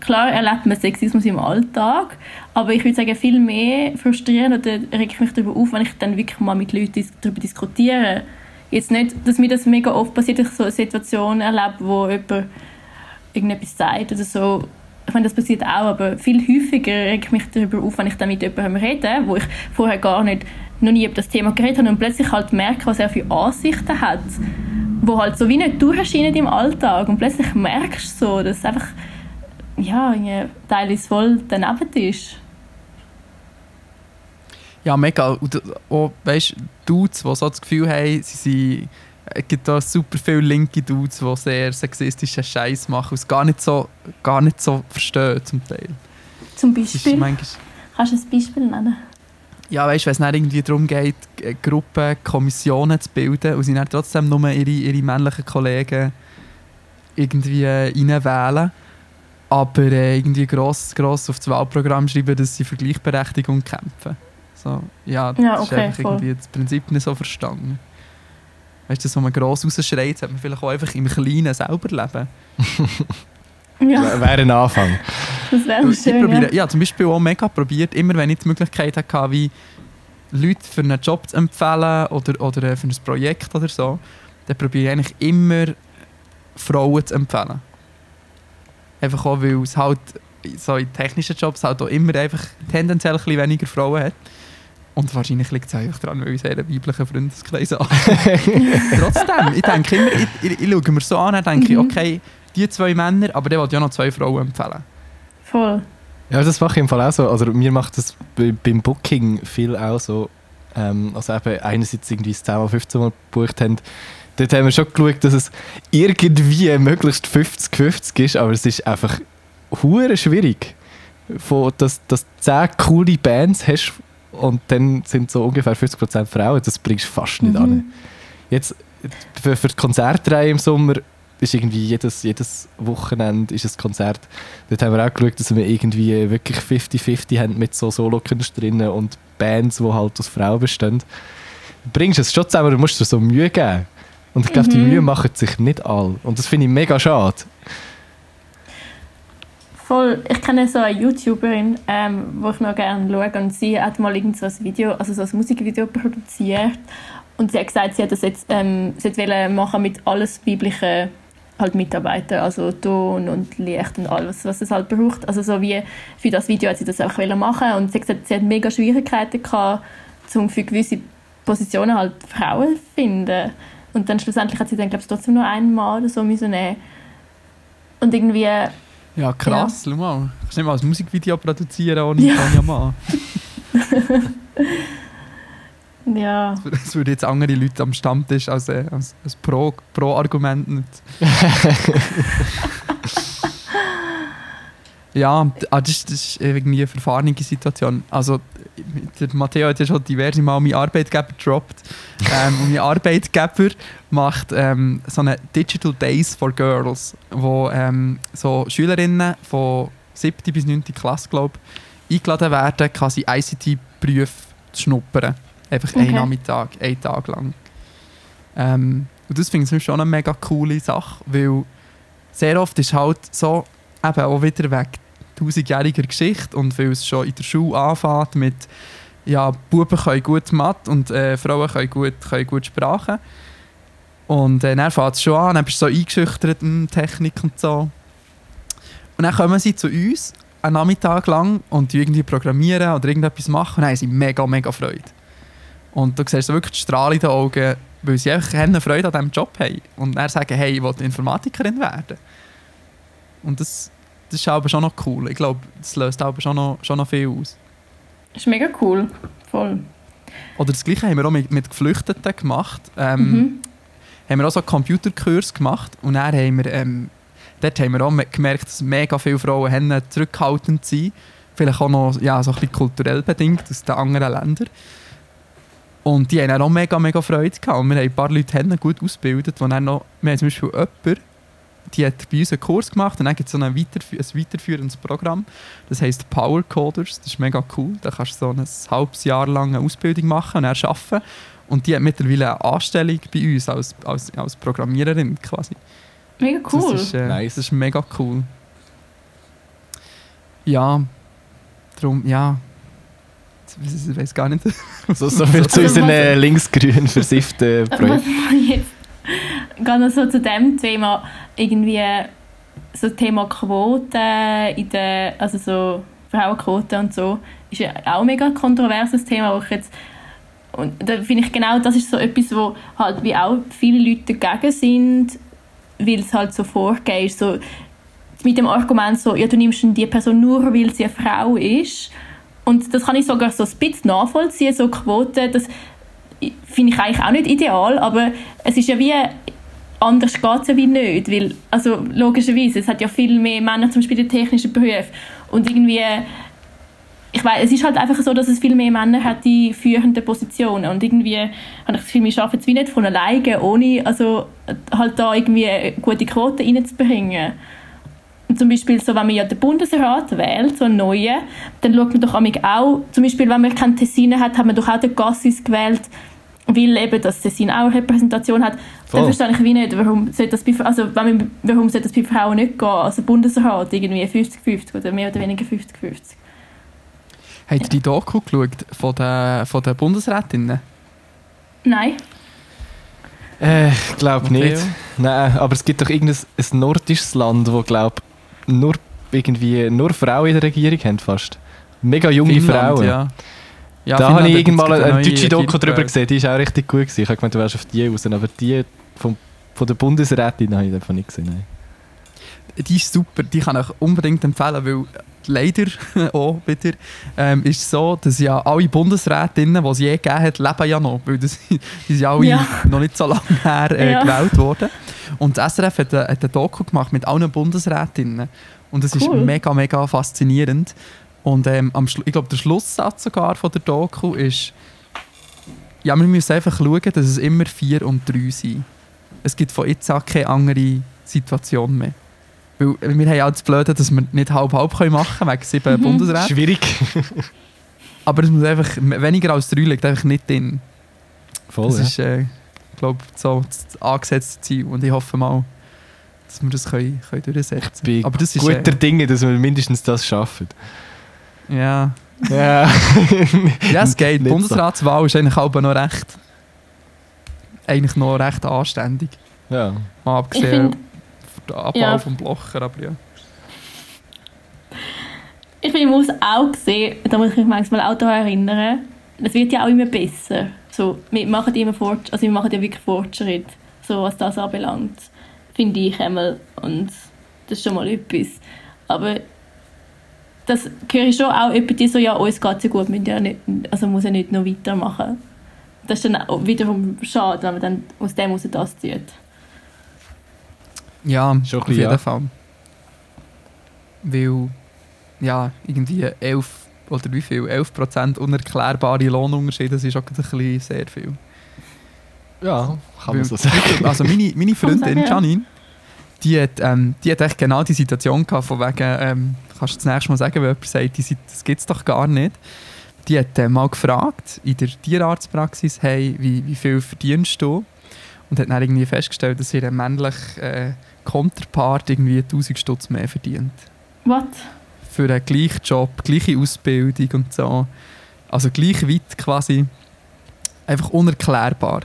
klar erlebt man Sexismus im Alltag, aber ich würde sagen, viel mehr frustrierend oder reg ich mich darüber auf, wenn ich dann wirklich mal mit Leuten darüber diskutiere. Jetzt nicht, dass mir das mega oft passiert, dass ich so eine Situation erlebe, wo jemand irgendetwas sagt oder so. Ich meine, das passiert auch, aber viel häufiger reg ich mich darüber auf, wenn ich dann mit jemandem rede, wo ich vorher gar nicht, noch nie über das Thema geredet habe und plötzlich halt merke, was er für Ansichten hat, wo halt so wie nicht durchscheinen im Alltag und plötzlich merkst du so, dass es einfach ja, teilweise voll daneben ist. Ja, mega. Und auch, weißt, Dudes, die so das Gefühl haben, sie sind Es gibt auch super viele linke Dudes, die sehr sexistischen Scheiß machen und es gar nicht so, gar nicht so verstehen zum Teil. Zum Beispiel. manchmal, Kannst du ein Beispiel nennen? Ja, weißt du, wenn es dann irgendwie darum geht, Gruppen, Kommissionen zu bilden und sie dann trotzdem nur ihre, ihre männlichen Kollegen irgendwie äh, reinwählen, aber äh, irgendwie gross, gross auf das Wahlprogramm schreiben, dass sie für Gleichberechtigung kämpfen. So, ja, das Ja, ist okay, einfach voll. irgendwie das Prinzip nicht so verstanden. Weißt du, so man gross rausschreit, sollte man vielleicht auch einfach im Kleinen selber leben. Ja, Wäre ein Anfang. Das wäre Ich schön. probiere, Ja. ja, zum Beispiel auch mega probiert, immer wenn ich die Möglichkeit hatte, wie Leute für einen Job zu empfehlen oder, oder äh, für ein Projekt oder so, dann probiere ich eigentlich immer Frauen zu empfehlen. Einfach auch, weil es halt so in technischen Jobs halt auch immer einfach tendenziell ein bisschen weniger Frauen hat. Und wahrscheinlich liegt es einfach daran, weil ich sehr einen weiblichen Freundeskreis habe. Trotzdem, ich denke immer, ich, ich, ich schaue mir so an, dann denke ich, Mhm. okay, die zwei Männer, aber dann wollte ich auch noch zwei Frauen empfehlen. Voll. Ja, das mache ich im Fall auch so. Also mir macht das bei- beim Booking viel auch so. Ähm, also eben einerseits irgendwie das 10 mal 15 Mal gebucht haben. Dort haben wir schon geschaut, dass es irgendwie möglichst 50-50 ist, aber es ist einfach hure schwierig. Von, dass du 10 coole Bands hast und dann sind so ungefähr 50% Frauen, das bringst du fast nicht Mhm. an. Jetzt für, für die Konzertreihe im Sommer ist irgendwie jedes, jedes Wochenende ist ein Konzert. Dort haben wir auch geschaut, dass wir irgendwie wirklich 50-50 haben mit so Solokünstlerinnen und Bands, die halt aus Frauen bestehen. Du bringst es schon zusammen, du musst dir so Mühe geben. Und ich glaube, die Mhm. Mühe machen sich nicht alle. Und das finde ich mega schade. Voll. Ich kenne so eine YouTuberin, ähm, wo ich noch gerne schaue und sie hat mal irgend so ein Video, also so ein Musikvideo produziert und sie hat gesagt, sie hat das jetzt, ähm, sie hat machen mit alles weiblichen halt Mitarbeitern, also Ton und Licht und alles, was es halt braucht. Also so wie für das Video hat sie das auch machen und sie hat gesagt, sie hat mega Schwierigkeiten gehabt, um für gewisse Positionen halt Frauen zu finden. Und dann schlussendlich hat sie dann, glaube ich, trotzdem nur einen Mann oder so müssen nehmen. Und irgendwie Ja, krass, schau mal. Kannst nicht mal ein Musikvideo produzieren ohne Ja. Tanja Mann. Ja, Das würde jetzt andere Leute am Stammtisch als, äh, als, als Pro- Pro-Argument nicht. ja, ah, das, ist- das ist irgendwie eine verfahrene Situation. Also, der Matteo hat ja schon diverse Mal meinen Arbeitgeber gedroppt. ähm, und mein Arbeitgeber macht ähm, so eine Digital Days for Girls, wo ähm, so Schülerinnen von 7. bis 9. Klasse, glaube ich, eingeladen werden, quasi ICT-Berufe zu schnuppern. Einfach Okay. einen Nachmittag, einen Tag lang. Ähm, und das finde ich schon eine mega coole Sache, weil sehr oft ist halt so, eben auch wieder wegen tausendjähriger Geschichte und weil es schon in der Schule anfängt mit ja, Buben können gut Mathe und äh, Frauen können gut, können gut Sprache. Und äh, dann fängt es schon an, dann bist du so eingeschüchtert in Technik und so. Und dann kommen sie zu uns einen Nachmittag lang und die irgendwie programmieren oder irgendetwas machen und dann haben sie mega, mega Freude. Und du siehst so wirklich die Strahlung in den Augen, weil sie einfach eine Freude an diesem Job haben. Und dann sagen, hey, ich will Informatikerin werden. Und das, das ist aber schon noch cool. Ich glaube, das löst aber schon noch, schon noch viel aus. ist mega cool. Voll. Oder das Gleiche haben wir auch mit, mit Geflüchteten gemacht. Ähm, Mhm. Haben wir auch so Computerkurs gemacht. Und dann haben wir, ähm, dort haben wir auch me- gemerkt, dass mega viele Frauen haben zurückhaltend sind. Vielleicht auch noch ja, so ein bisschen kulturell bedingt aus den anderen Ländern. Und die haben dann auch mega, mega Freude gehabt. Und wir haben ein paar Leute haben gut ausgebildet, die dann noch, wir haben zum Beispiel jemanden, die hat bei uns einen Kurs gemacht und dann gibt es so ein, weiterfü ein weiterführendes Programm. Das heisst Power Coders. Das ist mega cool. Da kannst du so ein halbes Jahr lang eine Ausbildung machen und dann arbeiten. Und die hat mittlerweile eine Anstellung bei uns als, als, als Programmiererin quasi. Mega cool. Das ist, äh, Nice. das ist mega cool. Ja, darum, ja. Ich weiß gar nicht. So, so viel zu Also unseren was- äh, linksgrün versifften Projekten. gerade noch so zu dem Thema irgendwie so Thema Quote in der also so Frauenquote und so ist ja auch ein mega kontroverses Thema, wo ich jetzt und da finde ich genau, das ist so etwas, wo halt wie auch viele Leute dagegen sind, weil es halt so vorgeht, so mit dem Argument so, ja du nimmst die Person nur, weil sie eine Frau ist und das kann ich sogar so ein bisschen nachvollziehen, so Quote, dass finde ich eigentlich auch nicht ideal, aber es ist ja wie anders geht es ja wie nicht, weil, also logischerweise, es hat ja viel mehr Männer zum Beispiel in technischen Berufen. Und irgendwie, ich weiß, es ist halt einfach so, dass es viel mehr Männer hat in führenden Positionen. Und irgendwie habe ich das Gefühl, wir schaffen es wie nicht von alleine, ohne also halt da irgendwie gute Quoten reinzubringen. Zum Beispiel, so, wenn man ja den Bundesrat wählt, so einen neuen, dann schaut man doch auch, zum Beispiel, wenn man keine Tessinen hat, hat man doch auch den Gassis gewählt, weil eben das Tessin auch Repräsentation hat. Voll. Dann verstehe ich wie nicht, warum sollte das bei, also wenn man, warum sollte das bei Frauen nicht gehen? Also Bundesrat irgendwie 50-50 oder mehr oder weniger 50-50. Habt ihr die Doku geschaut von den, von den Bundesrätinnen? Nein. Äh, ich glaube nicht. Nein, aber es gibt doch irgendein ein nordisches Land, wo glaube nur irgendwie nur Frauen in der Regierung haben fast. Mega junge Finnland, Frauen. Ja. Ja, da habe ich irgendwann eine, eine deutsche Doku drüber gesehen, die ist auch richtig gut gewesen. Ich habe gemeint, du wärst auf die raus, aber die vom, von der Bundesrätin habe ich einfach nicht gesehen. Nein. Die ist super, die kann ich unbedingt empfehlen, weil leider auch wieder ähm, ist es so, dass ja alle Bundesrätinnen, die es je gegeben hat, leben ja noch, weil das, die sind ja alle ja. noch nicht so lange her äh, ja. gewählt worden. Und das SRF hat, hat eine Doku gemacht mit allen Bundesrätinnen und das cool. ist mega, mega faszinierend. Und ähm, am ich glaube, der Schlusssatz sogar von der Doku ist, ja, wir müssen einfach schauen, dass es immer vier und drei sind. Es gibt von jetzt an keine andere Situation mehr. Weil wir haben auch das Blöde, dass wir nicht halb-halb machen können, wegen sieben mhm. Bundesräten. Schwierig. Aber es muss einfach, weniger als drei liegt einfach nicht drin. Voll, das ja. ist, äh, glaube so das angesetzte Ziel. Und ich hoffe mal, dass wir das können, können durchsetzen können. Aber das ist guter äh, Dinge, dass wir mindestens das schaffen. Ja. Ja. ja, es geht. Die Bundesratswahl ist eigentlich auch noch recht. Eigentlich noch recht anständig. Ja. Mal abgesehen der Abbau ja. vom Blocher, aber ja. Ich finde, man muss auch sehen, da muss ich mich manchmal auch daran erinnern, es wird ja auch immer besser. So, wir machen immer Fortschritt, also wir machen ja wirklich Fortschritt, so was das anbelangt, finde ich einmal. Und das ist schon mal etwas. Aber das höre ich schon auch die so, ja, uns geht es ja gut, ja nicht, also muss ja nicht noch weitermachen. Das ist dann auch wiederum schade, wenn man dann aus dem raus das zieht. Ja, schon auf jeden ja. Fall. Weil, ja, irgendwie 11 oder wie viel? 11% unerklärbare Lohnunterschiede, das ist auch ein bisschen sehr viel. Ja, kann man so sagen. Also meine, meine Freundin Janine, die hat, ähm, die hat echt genau die Situation gehabt, von wegen, ähm, kannst du das nächste Mal sagen, wenn jemand sagt, das gibt es doch gar nicht. Die hat äh, mal gefragt, in der Tierarztpraxis, hey, wie, wie viel verdienst du? Und hat dann irgendwie festgestellt, dass ihr männlicher äh, Konterpart irgendwie 1000 Stutz mehr verdient. Was? Für einen gleichen Job, gleiche Ausbildung und so. Also gleich weit quasi. Einfach unerklärbar.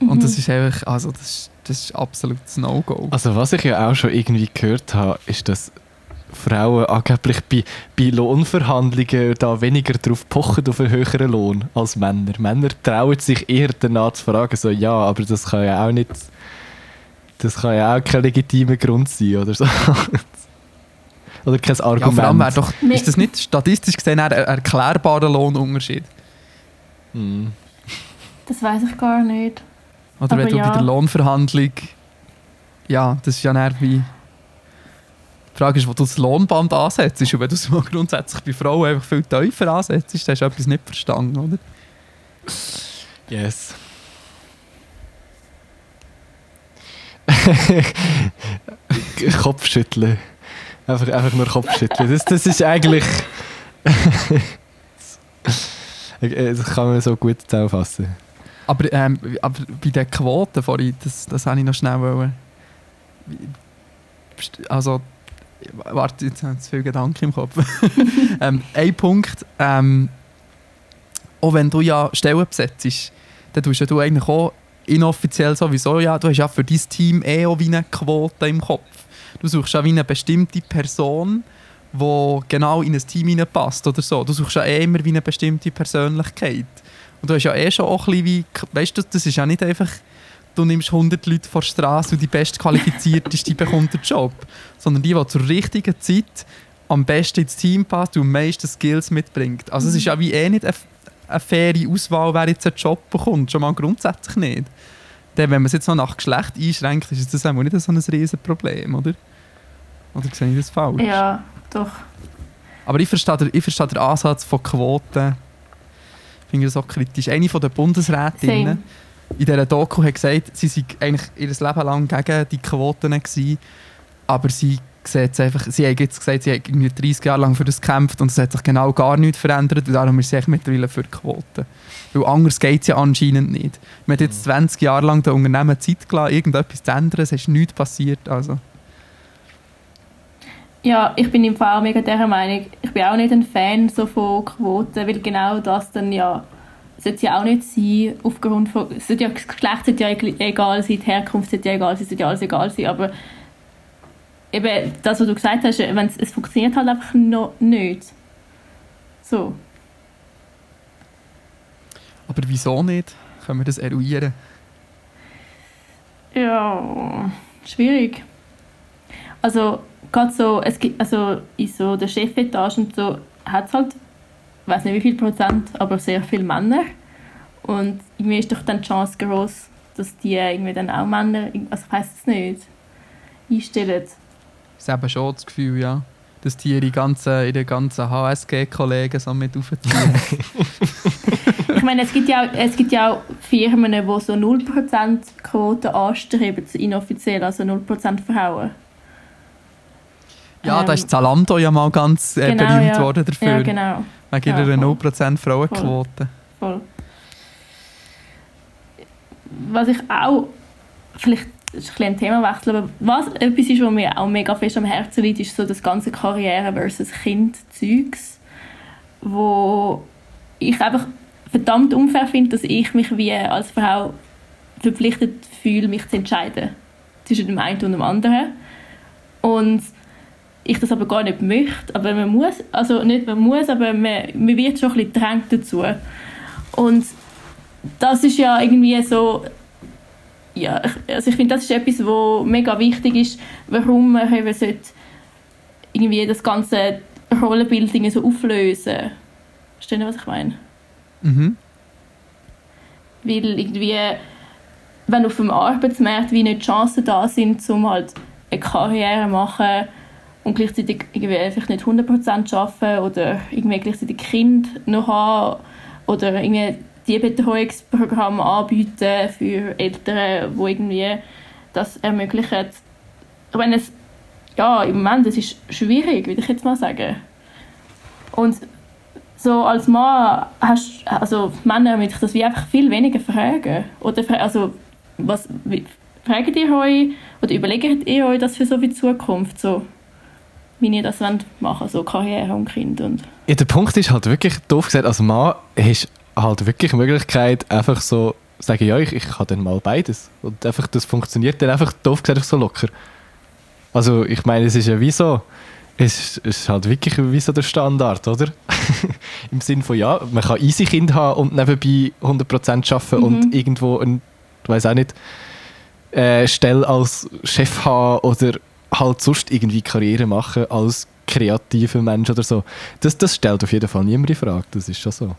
Mhm. Und das ist einfach, also das ist, das ist absolutes No-Go. Also was ich ja auch schon irgendwie gehört habe, ist, dass Frauen angeblich bei, bei Lohnverhandlungen da weniger darauf pochen auf einen höheren Lohn als Männer. Männer trauen sich eher danach zu fragen, so ja, aber das kann ja auch nicht, das kann ja auch kein legitimer Grund sein oder so. oder kein Argument. Ja, vor doch, ist das nicht statistisch gesehen ein erklärbarer Lohnunterschied? Hm. Das weiß ich gar nicht. Oder aber wenn du ja. bei der Lohnverhandlung, ja, das ist ja wie die Frage ist, wo du das Lohnband ansetzt. Und wenn du es mal grundsätzlich bei Frauen einfach viel tiefer ansetzt, dann hast du etwas nicht verstanden, oder? Yes. Kopfschütteln. Einfach, einfach nur Kopfschütteln. Das, das ist eigentlich. das kann man so gut zusammenfassen. Aber, ähm, aber bei den Quoten vorhin, das, das habe ich noch schnell wollen. Also, warte, jetzt habe ich zu viel Gedanken im Kopf. ähm, ein Punkt, ähm, auch wenn du ja Stellen besetzt, dann tust du eigentlich auch inoffiziell sowieso, ja, du hast ja für dein Team eh auch wie eine Quote im Kopf. Du suchst ja wie eine bestimmte Person, die genau in ein Team passt oder so. Du suchst ja eh immer wie eine bestimmte Persönlichkeit. Und du hast ja eh schon auch ein bisschen wie, weißt du, das ist ja nicht einfach du nimmst 100 Leute vor der Straße und die bestqualifizierteste bekommt den Job. Sondern die, die zur richtigen Zeit am besten ins Team passt und am meisten Skills mitbringt. Also es ist ja wie eh nicht eine, eine faire Auswahl, wer jetzt einen Job bekommt. Schon mal grundsätzlich nicht. Dann, wenn man es jetzt noch nach Geschlecht einschränkt, ist das auch nicht so ein Riesenproblem, oder? Oder sehe ich das falsch? Ja, doch. Aber ich verstehe, den, ich verstehe den Ansatz von Quoten. Ich finde das auch kritisch. Eine von der Bundesrätinnen Same. In dieser Doku hat gesagt, sie sei eigentlich ihr Leben lang gegen die Quoten gewesen, aber sie sieht einfach, sie hat jetzt gesagt, sie hat irgendwie 30 Jahre lang für das gekämpft und es hat sich genau gar nichts verändert und darum ist sie mittlerweile für Quoten. Weil anders geht es ja anscheinend nicht. Man hat jetzt 20 Jahre lang den Unternehmen Zeit gelassen, irgendetwas zu ändern, es ist nichts passiert. Also. Ja, ich bin im Fall mega dieser Meinung. Ich bin auch nicht ein Fan so von Quoten, weil genau das dann ja sollte ja auch nicht sein, aufgrund von, es sollte ja, das Geschlecht sollte ja egl- egal sein, die Herkunft sollte ja egal sein, es sollte ja alles egal sein, aber eben das, was du gesagt hast, wenn es, es funktioniert halt einfach noch nicht. So. Aber wieso nicht? Können wir das eruieren? Ja, schwierig. Also, gerade so, es gibt, also in so der Chefetage und so hat es halt, ich weiß nicht wie viel Prozent, aber sehr viele Männer. Und irgendwie ist doch dann die Chance groß, dass die irgendwie dann auch Männer, also ich weiß es nicht, einstellen. Ich habe schon das Gefühl, ja, dass die ihre ganzen, ihre ganzen HSG-Kollegen so mit aufziehen. Ich meine, es gibt ja auch, es gibt ja auch Firmen, die so 0% Quote anstreben, inoffiziell, also 0% Frauen. ja, da Ähm, ist Zalando ja mal ganz äh, genau, berühmt ja. worden dafür. Ja, genau. Wegen Ja, ihrer voll. 0% Frauenquote. Voll. Was ich auch, vielleicht ist ein bisschen ein Themawechsel, aber was etwas ist, was mir auch mega fest am Herzen liegt, ist so das ganze Karriere versus Kind-Zeugs, wo ich einfach verdammt unfair finde, dass ich mich wie als Frau verpflichtet fühle, mich zu entscheiden zwischen dem einen und dem anderen. Und ich das aber gar nicht möchte, aber man muss, also nicht man muss, aber man, man wird schon ein bisschen gedrängt dazu. Und das ist ja irgendwie so, ja, ich- also ich finde, das ist etwas, wo mega wichtig ist, warum man eben sollte irgendwie das ganze Rollenbild irgendwie so auflösen. Verstehen Sie, was ich meine? Mhm. Weil irgendwie, wenn auf dem Arbeitsmarkt wie nicht Chancen da sind, um halt eine Karriere zu machen und gleichzeitig irgendwie einfach nicht 100% arbeiten oder irgendwie gleichzeitig Kind noch haben oder irgendwie die Betreuungsprogramme anbieten für Eltern, wo irgendwie das ermöglichen. Ich meine, es, ja, im Moment es ist schwierig, würde ich jetzt mal sagen. Und so als Mann hast also Männer mit das wie einfach viel weniger fragen oder also was fragt ihr euch oder überlegt ihr euch das für so die Zukunft so wie ihr das machen so Karriere und Kind und Ja, der Punkt ist halt wirklich, doof gesagt, als Mann hast halt wirklich die Möglichkeit, einfach so sagen, ja, ich, ich kann dann mal beides. Und einfach, das funktioniert dann einfach, doof gesagt, so locker. Also, ich meine, es ist ja wie so, es ist, es ist halt wirklich wie so der Standard, oder? Im Sinn von, ja, man kann easy Kind haben und nebenbei 100% arbeiten und irgendwo ein, ich weiß auch nicht, äh, Stelle als Chef haben oder halt sonst irgendwie Karriere machen als kreativer Mensch oder so. Das, das stellt auf jeden Fall niemand in Frage, das ist schon so.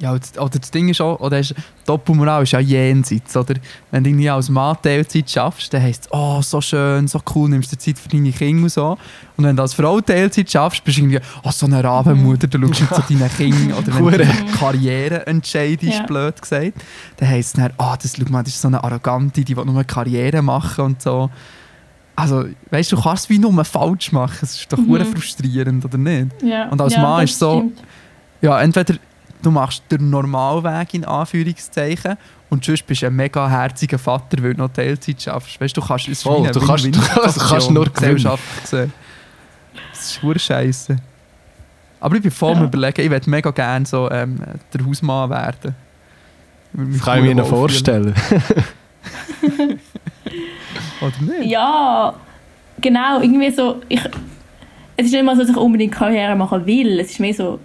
Ja, oder das Ding ist auch, oder ist, Doppelmoral ist ja jenseits, oder? Wenn du irgendwie als Mann Teilzeit schaffst, dann heisst es, oh, so schön, so cool, nimmst du Zeit für deine Kinder und so. Und wenn du als Frau Teilzeit schaffst, bist du irgendwie, oh, so eine Rabenmutter, du schaust nicht zu deinen Kindern. Oder wenn du für Karriere entscheidest, Ja. blöd gesagt, dann heisst es dann, oh, das, schau mal, das ist so eine Arrogante, die will nur Karriere machen und so. Also, weißt du, du kannst es wie nur falsch machen. Es ist doch mhm. frustrierend, oder nicht? ja Und als ja, Mann ist so- stimmt. Ja, entweder du machst den Normalweg in Anführungszeichen und sonst bist du ein mega herziger Vater, weil du noch Teilzeit schaffst. Weißt du, du kannst es eine du kannst- du kannst- nur gesellschaftlich gesehen. Das ist schwer scheiße. Aber ich bin voll Ja. überlegen, ich würde mega gerne so ähm, der Hausmann werden. Das kann ich mir vorstellen. Oder nicht? ja genau irgendwie so ich es ist nicht mal so dass ich unbedingt Karriere machen will es ist mehr so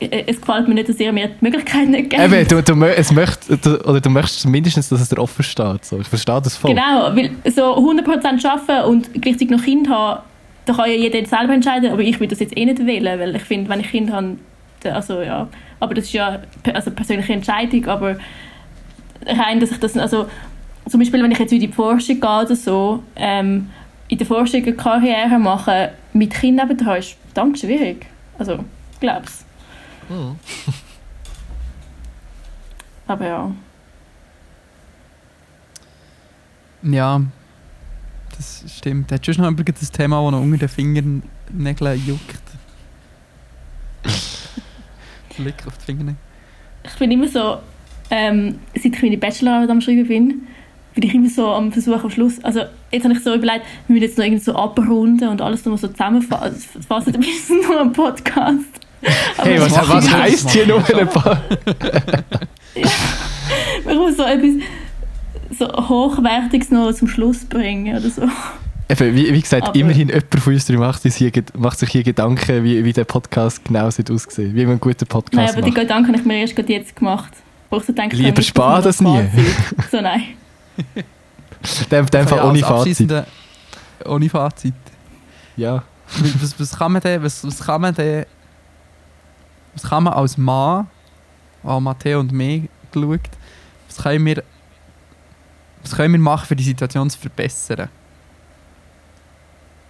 äh, es gefällt mir nicht dass ihr mir die Möglichkeit nicht gebt Eben, du, du, es möcht, du, oder du möchtest mindestens, dass es dir offen steht. So. Ich verstehe das voll. Genau, weil so 100% arbeiten und gleichzeitig noch Kind haben, da kann ja jeder selber entscheiden, aber ich will das jetzt eh nicht wählen, weil ich finde, wenn ich Kind habe, Also ja, aber das ist ja also persönliche Entscheidung, aber rein, dass ich das, also zum Beispiel, wenn ich jetzt wieder in die Forschung gehe oder so, ähm, in der Forschung eine Karriere machen mit Kindern nebendran ist verdammt schwierig. Also, ich glaube es. Mhm. Aber ja. Ja, das stimmt. Hat schon noch übrigens das Thema, das noch unter den Fingernägeln juckt. Blick auf die Fingernägel. Ich bin immer so, ähm, seit ich meine Bachelorarbeit am Schreiben bin, bin ich immer so am Versuch am Schluss, also jetzt habe ich so überlegt, wir müssen jetzt noch irgendwie so abrunden und alles nochmal so zusammenfassen, fassen, dann ist es nur ein Podcast. Aber Hey, was, was heisst hier noch ein paar? Man muss so etwas so Hochwertiges noch zum Schluss bringen oder so. Eben, wie, wie gesagt, Aber- immerhin jemand von uns macht, sich hier, macht sich hier Gedanken, wie, wie der Podcast genau sieht aussehen. Wie man einen guten Podcast Nein, aber die macht. Gedanken habe ich mir erst gerade jetzt gemacht. Wo ich so denke, Lieber mache das nie. So, nein. Dem, dem Fall ohne Fazit. Ohne Fazit. Ja. was, was kann man denn, was, was kann man denn, was kann man als Mann, an Matteo und mich geschaut, was können wir, was können wir machen, für die Situation zu verbessern?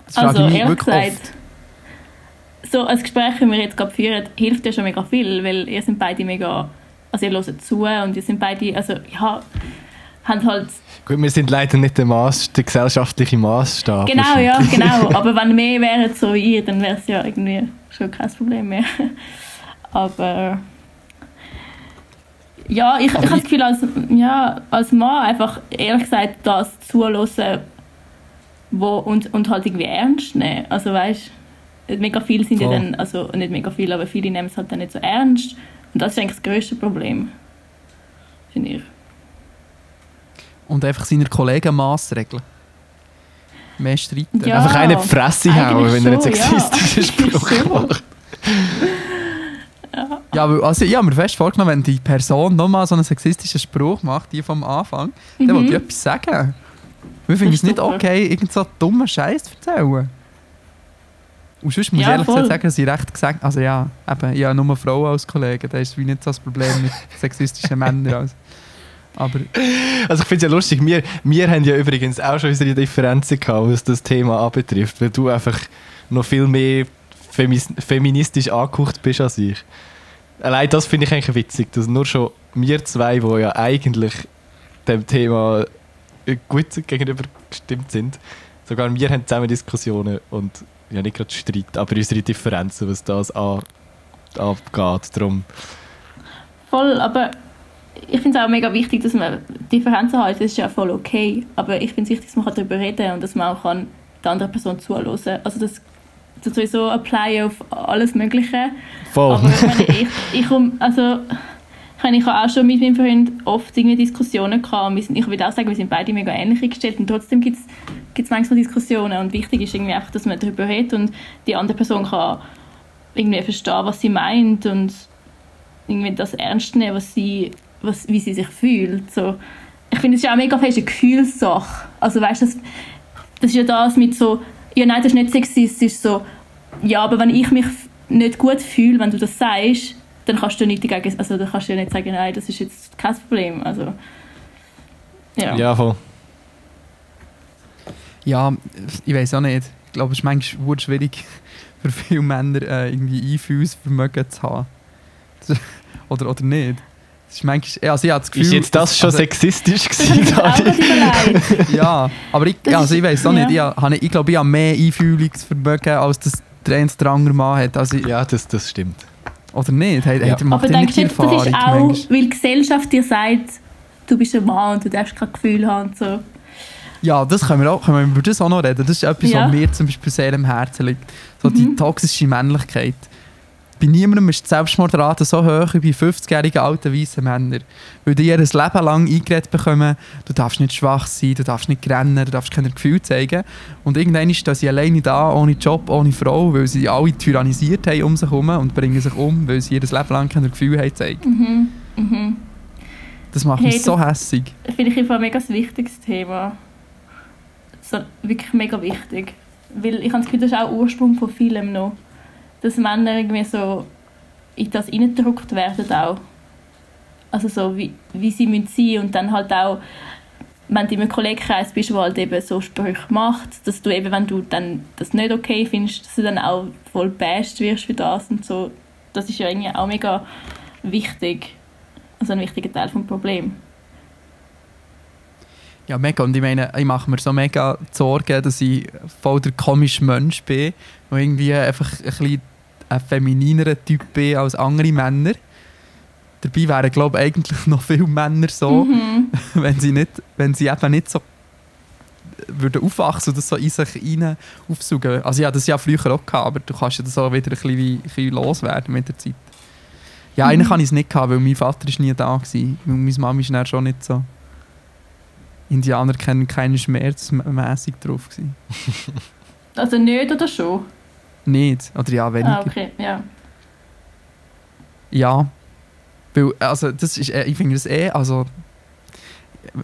Das frage Also, ich mich ehrlich wirklich gesagt, so ein Gespräch, wie wir jetzt gerade führen, hilft ja schon mega viel, weil ihr sind beide mega, also ihr hört zu und ihr sind beide, also ja, haben halt, Gut, wir sind leider nicht der, Maß, der gesellschaftliche Maßstab. genau, ja, genau, aber wenn mehr wären so wie ihr, dann wäre es ja irgendwie schon kein Problem mehr. Aber ja, ich, ich habe das Gefühl, als, ja, als Mann einfach ehrlich gesagt das zuhören wo, und, und halt irgendwie ernst nehmen. Also weißt mega viele sind Voll. ja dann, also nicht mega viele, aber viele nehmen es halt dann nicht so ernst. Und das ist eigentlich das grösste Problem, finde ich. Und einfach seiner Kollegen Massregeln. Mehr streiten. Ja. Einfach einen in die Fresse hauen, wenn er einen ja. sexistischen Eigentlich Spruch macht. Ja, weil, also, ich habe mir fest vorgenommen, wenn die Person nochmal so einen sexistischen Spruch macht, die vom Anfang, dann Mhm. wollte ich etwas sagen. Wir finden es nicht super. okay, irgend so dummen Scheiß zu erzählen. Und sonst muss Ja, ich ehrlich voll. gesagt sagen, dass ich recht gesagt also ja, eben, ich habe nur Frauen als Kollegen, da ist wie nicht so das Problem mit sexistischen Männern. Also. Aber Also ich finde es ja lustig, wir, wir haben ja übrigens auch schon unsere Differenzen gehabt, was das Thema anbetrifft, weil du einfach noch viel mehr femis feministisch angehaucht bist als ich. Allein das finde ich eigentlich witzig, dass nur schon wir zwei, die ja eigentlich dem Thema äh, gut gegenüber gestimmt sind, sogar wir haben zusammen Diskussionen und ja nicht gerade Streit, aber unsere Differenzen, was das an, abgeht. Darum, Voll, aber ich finde es auch mega wichtig, dass man Differenzen hat. Das ist ja voll okay. Aber ich finde es wichtig, dass man darüber reden kann und dass man auch kann der anderen Person zuhören kann. Also das, das sowieso apply auf alles Mögliche. voll. Aber ich, ich, ich, also, ich, meine, ich habe auch schon mit meinem Freund oft irgendwie Diskussionen gehabt. Wir sind, ich würde auch sagen, wir sind beide mega ähnlich eingestellt. Und trotzdem gibt es manchmal Diskussionen. Und wichtig ist irgendwie einfach, dass man darüber redet und die andere Person kann irgendwie verstehen, was sie meint und irgendwie das ernst nehmen, was sie, was, wie sie sich fühlt. So. Ich finde, es ist auch mega fest eine Gefühlssache. Also weißt du, das, das ist ja das mit so, ja nein, das ist nicht sexistisch, so, ja, aber wenn ich mich nicht gut fühle, wenn du das sagst, dann kannst du nicht dagegen, also dann kannst du ja nicht sagen, nein, das ist jetzt kein Problem. Also, ja. ja, voll. ja, ich weiß auch nicht. Ich glaube, es ist manchmal schwierig für viele Männer äh, irgendwie Einfühlsvermögen zu haben. oder, oder nicht. Ist manchmal, also ich habe das Gefühl, Ist jetzt das schon also, sexistisch ich gewesen. Ja, aber ich, also ich weiß auch nicht. Ich, ja. habe, ich glaube, ich habe mehr Einfühlungsvermögen, als das der eine oder andere Mann hat. Also ich, Ja, das, das stimmt. Oder nicht? Hat, Ja. hat, macht Aber er denkst du, die das ist auch, manchmal? weil die Gesellschaft dir sagt, du bist ein Mann und du darfst kein Gefühl haben und so. Ja, das können wir auch, können wir über das auch noch reden. Das ist etwas, Ja. was mir zum Beispiel sehr am Herzen liegt. So die Mhm. toxische Männlichkeit. Bei niemandem ist die Selbstmordrate so hoch wie bei 50-jährigen alten weißen Männern. Weil die ihr Leben lang eingeredet bekommen, du darfst nicht schwach sein, du darfst nicht rennen, du darfst keine Gefühle zeigen. Und irgendwann stehen sie alleine da, ohne Job, ohne Frau, weil sie alle tyrannisiert haben um sich herum und bringen sich um, weil sie ihr Leben lang keine Gefühle haben zeigen. Mhm. Mhm. Das macht Hey, mich so hässig. Finde ich einfach ein mega wichtiges Thema. So, wirklich mega wichtig. Weil ich habe das Gefühl, das ist auch Ursprung von vielem noch. Dass Männer irgendwie so in das reingedrückt werden auch. Also so, wie, wie sie müssen sein und dann halt auch, wenn du einem Kollegenkreis bist, der halt eben so Sprüche macht, dass du eben, wenn du dann das nicht okay findest, dass du dann auch voll basht wirst für das und so. Das ist ja irgendwie auch mega wichtig. Also ein wichtiger Teil des Problems. Ja, mega. Und ich meine, ich mache mir so mega Sorgen, dass ich voll der komische Mensch bin, der irgendwie einfach ein bisschen ein femininerer Typ bin als andere Männer. Dabei wären, glaube ich, eigentlich noch viele Männer so, Mhm. wenn, sie nicht, wenn sie eben nicht so würden aufwachsen und das so in sich rein aufsaugen. Also hatte das ja früher auch, gehabt, aber du kannst ja das auch wieder ein bisschen, wie, ein bisschen loswerden mit der Zeit. Ja, Mhm. eigentlich kann ich es nicht gehabt, weil mein Vater ist nie da war. Meine Mama ist dann schon nicht so Indianer kennen keinen Schmerz mäßig drauf. Also nicht oder schon? Nicht. Oder ja, weniger. Ah, okay, ja. Ja. Weil, also, das ist, äh, ich finde das eh, also,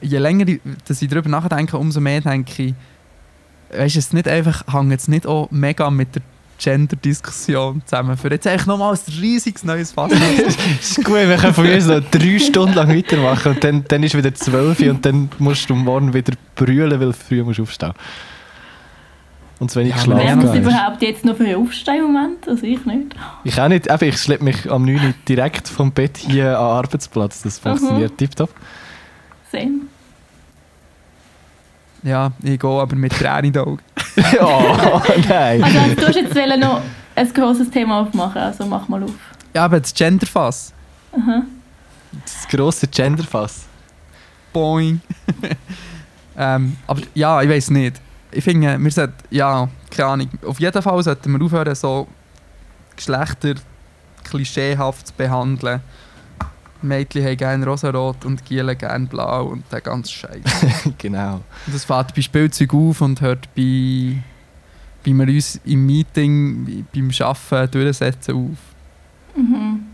je länger ich, dass ich darüber nachdenke, umso mehr denke ich, weißt du, es nicht einfach, hängt jetzt nicht auch mega mit der Gender-Diskussion zusammen. Für jetzt eigentlich nochmal ein riesiges neues Fass. ist gut, wir können von mir so drei Stunden lang weitermachen und dann, dann ist wieder zwölf und dann musst du morgen wieder brüllen, weil du früh musst aufstehen Und zu wenig Ja, geschlafen Wer muss überhaupt jetzt noch für aufstehen im Moment? Also ich nicht. Ich auch nicht. Ich schleppe mich am 9 Uhr direkt vom Bett hier an den Arbeitsplatz. Das funktioniert tipptopp. Sehen. ja, ich gehe aber mit Tränen in den Augen. oh, nein. Also du hast jetzt wollen noch ein grosses Thema aufmachen, also mach mal auf. Ja, aber das Gender-Fass. Aha. Das grosse Genderfass. Boing. ähm, aber ja, ich weiß nicht. Ich finde, wir sollten, ja, keine Ahnung, auf jeden Fall sollten wir aufhören, so Geschlechter klischeehaft zu behandeln. Mädchen haben gerne rosarot und Giele gerne blau und der ganze Scheiß. genau. und das fängt bei Spielzeug auf und hört bei, bei wir uns im Meeting, beim Arbeiten durchsetzen auf. Mhm.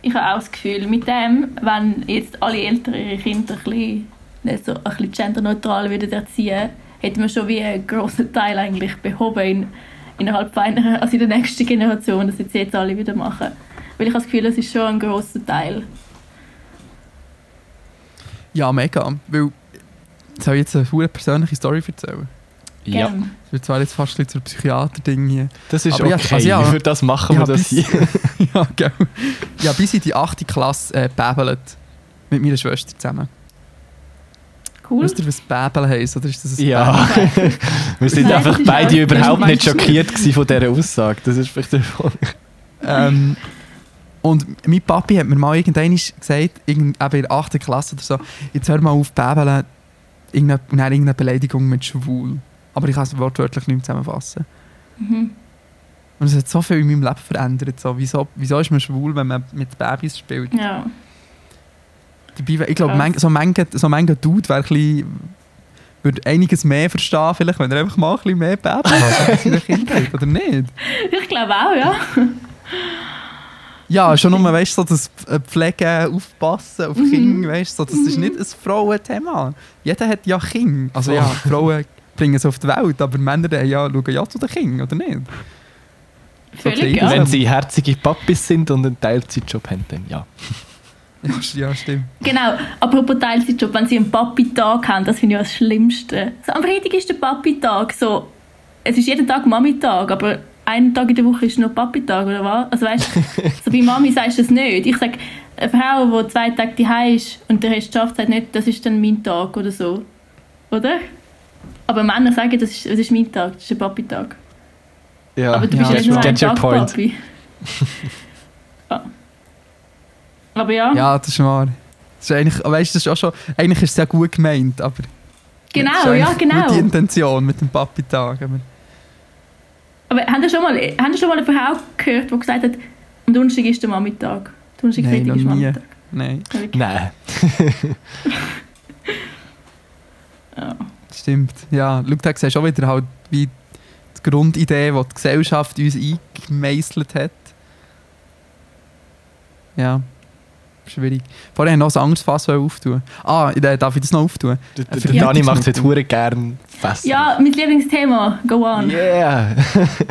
Ich habe auch das Gefühl, mit dem, wenn jetzt alle Eltern ihre Kinder ein bisschen, nicht so, ein bisschen genderneutral würden erziehen hätten wir schon wie einen grossen Teil eigentlich behoben in, innerhalb von einer, also in der nächsten Generation, das jetzt, jetzt alle wieder machen. Weil ich habe das Gefühl, das ist schon ein grosser Teil. Ja, mega. Weil, soll ich jetzt eine hure persönliche Story erzählen? Ja. Ich bin zwar jetzt fast ein bisschen zur Psychiater-Ding hier. das ist Aber ja, okay. also ja. Für das machen wir Ja, das bis- hier. ja, gell. Ja, bis in die 8. Klasse äh. Mit meiner Schwester zusammen. Cool. Wisst ihr, was Bäbeln heisst? Oder ist das ein Ja. wir sind Nein, einfach das ist beide auch- überhaupt nicht meinst du? schockiert gewesen von dieser Aussage. Das ist vielleicht der Punkt. ähm, Und mein Papi hat mir mal irgendwann gesagt, irgend, eben in der 8. Klasse oder so, jetzt hör mal auf bäbeln irgendeine, und dann irgendeine Beleidigung mit schwul. Aber ich kann es wortwörtlich nicht mehr zusammenfassen. Mhm. Und es hat so viel in meinem Leben verändert. So, wieso, wieso ist man schwul, wenn man mit Babys spielt? Ja. Dabei, ich glaube, man, so manche so manche Dude wäre ein würde einiges mehr verstehen, vielleicht, wenn er einfach mal ein bisschen mehr Babys hat in seiner Kindheit, oder nicht? Ich glaube auch, ja. Ja, schon nur, weißt du, so das äh, Pflegen, Aufpassen auf Mhm. Kinder, weißt du, so, das ist nicht ein Frauenthema. Jeder hat ja Kinder. Also ja, Frauen bringen es auf die Welt, aber Männer ja, schauen ja zu den Kindern, oder nicht? Völlig, Okay, ja. Wenn sie herzige Papis sind und einen Teilzeitjob haben, dann ja. Ja, st- ja stimmt. Genau, apropos Teilzeitjob, wenn sie einen Papi-Tag haben, das finde ich ja das Schlimmste. So, am Freitag ist der Papi-Tag, so, es ist jeden Tag Mami-Tag, aber einen Tag in der Woche ist nur Papi-Tag, oder was? Also weißt du, so bei Mami sagst du das nicht. Ich sage, eine Frau, die zwei Tage daheim ist und der Rest schafft, sagt nicht, das ist dann mein Tag oder so. Oder? Aber Männer sagen, das ist, das ist mein Tag, das ist ein Papi-Tag. ja. Aber du Ja, bist ja nicht nur ein Tag. Papi. ja. Aber ja, Ja, das ist wahr. Das ist eigentlich, weißt, das ist auch schon, eigentlich ist es ja gut gemeint, aber genau, ja, genau. gute Intention mit dem Papi-Tag. aber- Aber habt ihr schon mal, habt ihr schon mal eine Frau gehört, die gesagt hat, am Donnerstag ist der Mamitag? Donnerstag, Nein, Freitag ist noch nie. Mamitag. Nein. Nein. Ja. stimmt. Ja, schau, da siehst du auch wieder halt, wie die Grundidee, die die Gesellschaft uns eingemeißelt hat. Ja, schwierig. Vorher noch ein anderes Fass auftun. Ah, darf ich das noch auftun? Der, Dani macht es Leute. jetzt hure gern fest. ja, mein Lieblingsthema, go on. Yeah!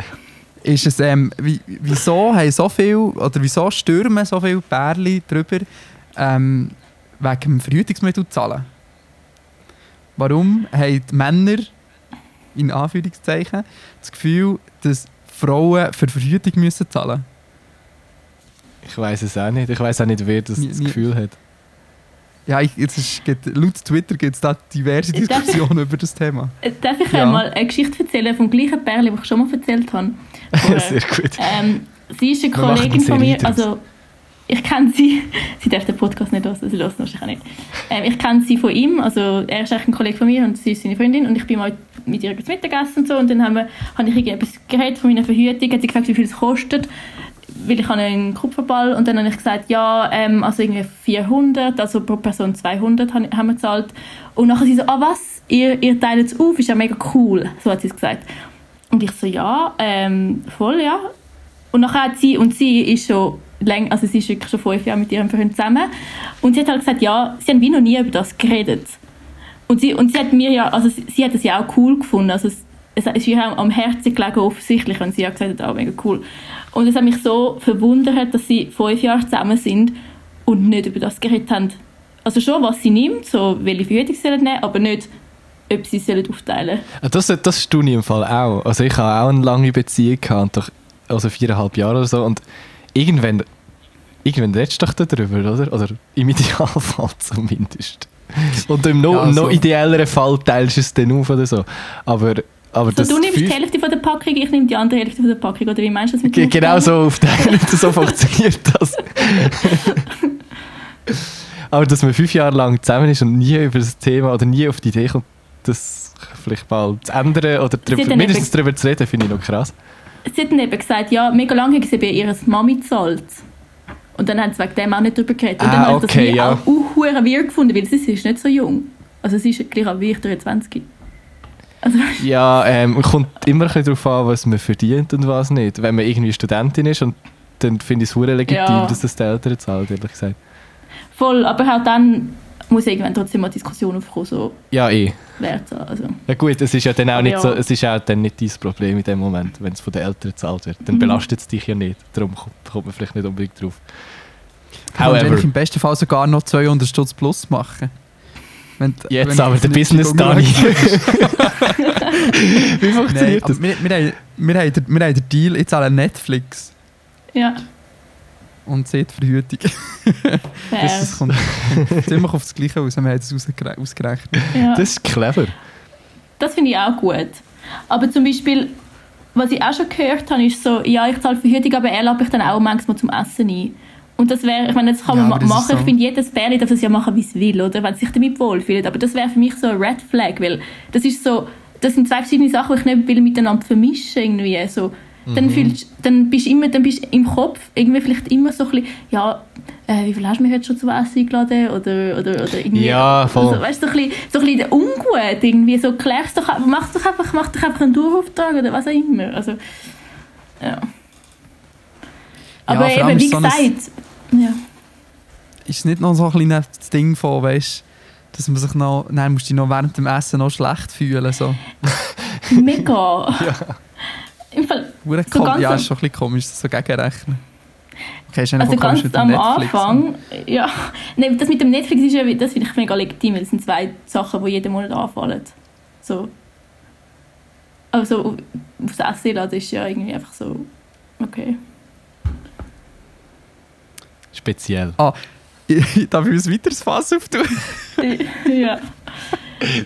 ist es, ähm, wie, wieso haben so viel, oder wieso stürmen so viele Pärchen drüber, ähm, wegen dem Verhütungsmittel zahlen? Warum haben die Männer, in Anführungszeichen, das Gefühl, dass Frauen für Verhütung müssen zahlen Ich weiß es auch nicht. Ich weiß auch nicht, wer das, Nie- Gefühl hat. Ja, ich, jetzt ist, gibt, laut Twitter gibt es da diverse Diskussionen über das Thema. Darf ich Ja. ja. mal eine Geschichte erzählen vom gleichen Pärchen, das ich schon mal erzählt habe? Vorher. Sehr gut. ähm, sie ist eine Wir Kollegin von mir, also ich kenne sie, sie darf den Podcast nicht hören, sie hört wahrscheinlich auch nicht. Ähm, ich kenne sie von ihm, also er ist eigentlich ein Kollege von mir und sie ist seine Freundin und ich bin mal mit ihr zu Mittagessen und so und dann haben wir, habe ich irgendetwas geredet von meiner Verhütung, hat sie gefragt, wie viel es kostet, weil ich einen Kupferball und dann habe ich gesagt, ja, ähm, also irgendwie 400, also pro Person 200 haben wir gezahlt und nachher sie so, ah was, ihr, ihr teilt es auf, ist ja mega cool, so hat sie es gesagt. Und ich so, ja, ähm, voll, ja. Und nachher hat sie, und sie ist schon länger, also sie ist wirklich schon fünf Jahre mit ihrem Freund zusammen. Und sie hat halt gesagt, ja, sie haben wie noch nie über das geredet. Und sie, und sie hat mir ja, also sie, sie hat das ja auch cool gefunden. Also es, es ist ihr am Herzen gelegen, offensichtlich, und sie hat gesagt, auch mega cool. Und es hat mich so verwundert, dass sie fünf Jahre zusammen sind und nicht über das geredet haben. Also schon, was sie nimmt, so welche Verhütung sie sollen nehmen, aber nicht, ob sie sollen aufteilen Ah, Das, das staune ich im Fall auch. Also ich habe auch eine lange Beziehung gehabt, doch, also viereinhalb Jahre oder so. Und irgendwann, irgendwann redest du doch darüber, oder? Oder im Idealfall zumindest. Und im noch, Ja, also- noch ideelleren Fall teilst du es dann auf oder so. Aber, aber So, das du nimmst die Hälfte von der Packung, ich nehme die andere Hälfte von der Packung, oder wie meinst du das mit Ge- dem Genau so auf der so funktioniert das. Aber dass man fünf Jahre lang zusammen ist und nie über das Thema oder nie auf die Idee kommt, das vielleicht mal zu ändern oder dann mindestens darüber zu reden, finde ich noch krass. Sie hat dann eben gesagt, ja, mega lange hat sie bei ihrer Mami gezahlt. Und dann haben sie wegen dem auch nicht drüber geredet. Und Ah, dann habe ich okay, das wie ja. auch unhuere weird gefunden, weil sie ist nicht so jung. Also sie ist gleich alt wie ich, 23. Also, Ja, ähm, kommt immer ein bisschen darauf an, was man verdient und was nicht. Wenn man irgendwie Studentin ist, und dann finde ich es hure legitim, Ja. dass das die Eltern zahlen, ehrlich gesagt. voll, aber halt dann muss irgendwann trotzdem mal Diskussion aufkommen, so Ja, eh. wer zahlt. Also, Ja gut, es ist ja dann auch nicht ja. so, es ist auch dann nicht dein Problem in dem Moment, wenn es von den Eltern gezahlt wird. Dann Mhm. belastet es dich ja nicht. Darum kommt, kommt man vielleicht nicht unbedingt drauf. However, eigentlich im besten Fall sogar noch 200 Stutz plus machen. Wenn, jetzt wenn aber der Business Dani. Wie Nein, funktioniert aber das? wir, wir, haben, wir, haben den, wir haben den Deal, jetzt alle Netflix ja, und die Verhütung. Das, das kommt, ziemlich auf das Gleiche aus, wir haben es ausgere- ausgerechnet. ja. Das ist clever. Das finde ich auch gut. Aber zum Beispiel, was ich auch schon gehört habe, ist so, ja, ich zahle Verhütung, aber er lade ich dann auch manchmal zum Essen ein. Und das wäre, ich meine, das kann Ja, man machen. Ich so- finde, jedes Pärchen darf das ja machen, wie es will, oder? Wenn es sich damit wohlfühlt. Aber das wäre für mich so ein Red Flag, weil das ist so, das sind zwei verschiedene Sachen, die ich nicht will miteinander vermischen irgendwie. So, Mhm. dann, fühlst, dann bist du immer, dann bist im Kopf irgendwie vielleicht immer so ein bisschen, ja, äh, wie viel hast du mich jetzt schon zum Essen eingeladen? Oder, oder, oder irgendwie, Ja, voll. Also, weißt du, so ein bisschen, so ein bisschen ungut irgendwie, so klärst doch, mach doch einfach, mach doch einfach einen Dauerauftrag oder was auch immer. Also, ja. Aber allem eben, wie ist so gesagt, ja. Ist es nicht noch so ein kleines Ding von, weißt dass man sich noch, nein, musst du dich noch während dem Essen noch schlecht fühlen. So. Mega. Im Fall, So ganz ja, ist schon ein bisschen komisch, das so gegenrechnen. Okay, ist also ganz am Netflix. Anfang, ja, nee, das mit dem Netflix ist ja, das finde ich mega legitim, weil das sind zwei Sachen, die jeden Monat anfallen. So. Also auf- aufs Essen laden ist ja irgendwie einfach so, okay. Speziell. Darf ich ein weiteres Fass auftun? ja.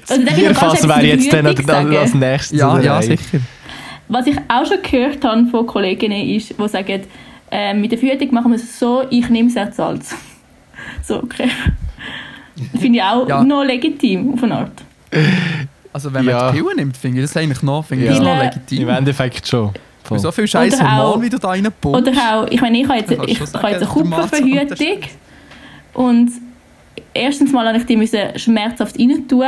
Das Also, Bierfass wäre jetzt dann sagen? nächstes. Ja, ja, sicher. Was ich auch schon gehört habe von Kolleginnen ist, die sagen, äh, mit der Verhütung machen wir es so, ich nehme es als Salz. So, okay. Finde ich auch Ja. noch legitim auf eine Art. Also wenn Ja. man die Pillen nimmt, finde ich das eigentlich noch, finde ich das Ja. noch Im legitim. Endeffekt schon. Voll. So viel scheiß Oder auch- Hormon, wie du da reinpumpst. Oder auch, ich meine, ich habe jetzt, ich, du ich jetzt eine sagen, Kupferverhütung und erstens mal habe ich die müssen schmerzhaft rein tun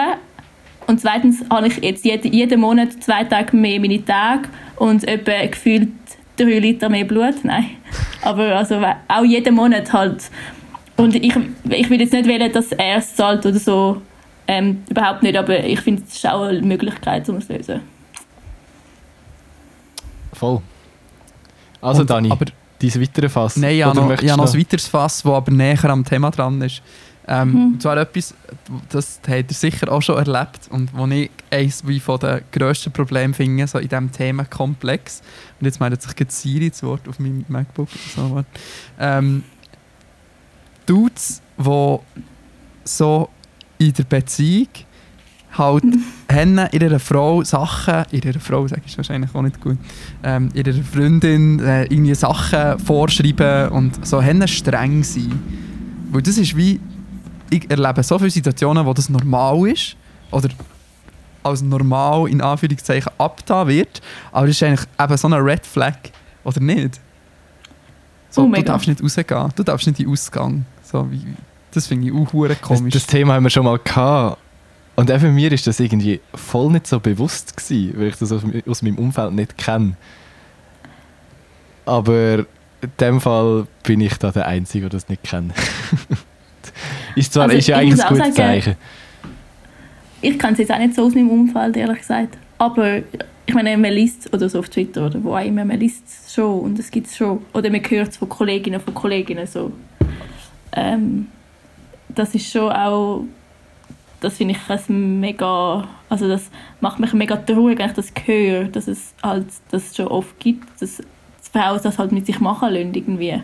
und zweitens habe ich jetzt jeden, jeden Monat zwei Tage mehr meine Tage und etwa gefühlt drei Liter mehr Blut. Nein, aber also auch jeden Monat halt. Und ich, ich will jetzt nicht wählen, dass er es zahlt oder so. Ähm, überhaupt nicht, aber ich finde, es ist auch eine Möglichkeit, um es zu lösen. Voll. Also Und- Dani, aber- dein weiteres Fass. Nein, ich habe noch, ich noch du ein weiteres Fass, das aber näher am Thema dran ist. Ähm, Mhm. Und zwar etwas, das habt ihr sicher auch schon erlebt und wo ich eines wie von den grössten Problemen finde, so in diesem Themenkomplex. Und jetzt meldet sich gerade Siri zu Wort auf meinem MacBook. So, ähm, Dudes, die so in der Beziehung halt in ihrer Frau Sachen, in ihrer Frau sage ich wahrscheinlich auch nicht gut, ähm, ihrer Freundin äh, irgendwie Sachen vorschreiben und so haben streng sein. Weil das ist wie, ich erlebe so viele Situationen, wo das normal ist oder als normal in Anführungszeichen abgetan wird, aber das ist eigentlich eben so eine Red Flag, oder nicht? So, Oh, du mega. darfst nicht rausgehen, du darfst nicht in den Ausgang. So, wie, das finde ich auch hure Das, komisch. das Thema haben wir schon mal gehabt. Und eben mir ist das irgendwie voll nicht so bewusst gewesen, weil ich das aus, aus meinem Umfeld nicht kenne. Aber in dem Fall bin ich da der Einzige, der das nicht kennt. ist zwar Also ist ja ich eigentlich ein auch gutes sagen, Zeichen. Ich kenne es jetzt auch nicht so aus meinem Umfeld, ehrlich gesagt. Aber ich meine, man liest oder so auf Twitter oder wo auch immer, man liest es schon und es gibt es schon. Oder man hört es von Kolleginnen von Kolleginnen so. Ähm, das ist schon auch, das finde ich ein mega, also das macht mich mega traurig, wenn ich das höre, dass es halt das schon oft gibt, dass Frauen das halt mit sich machen lassen irgendwie.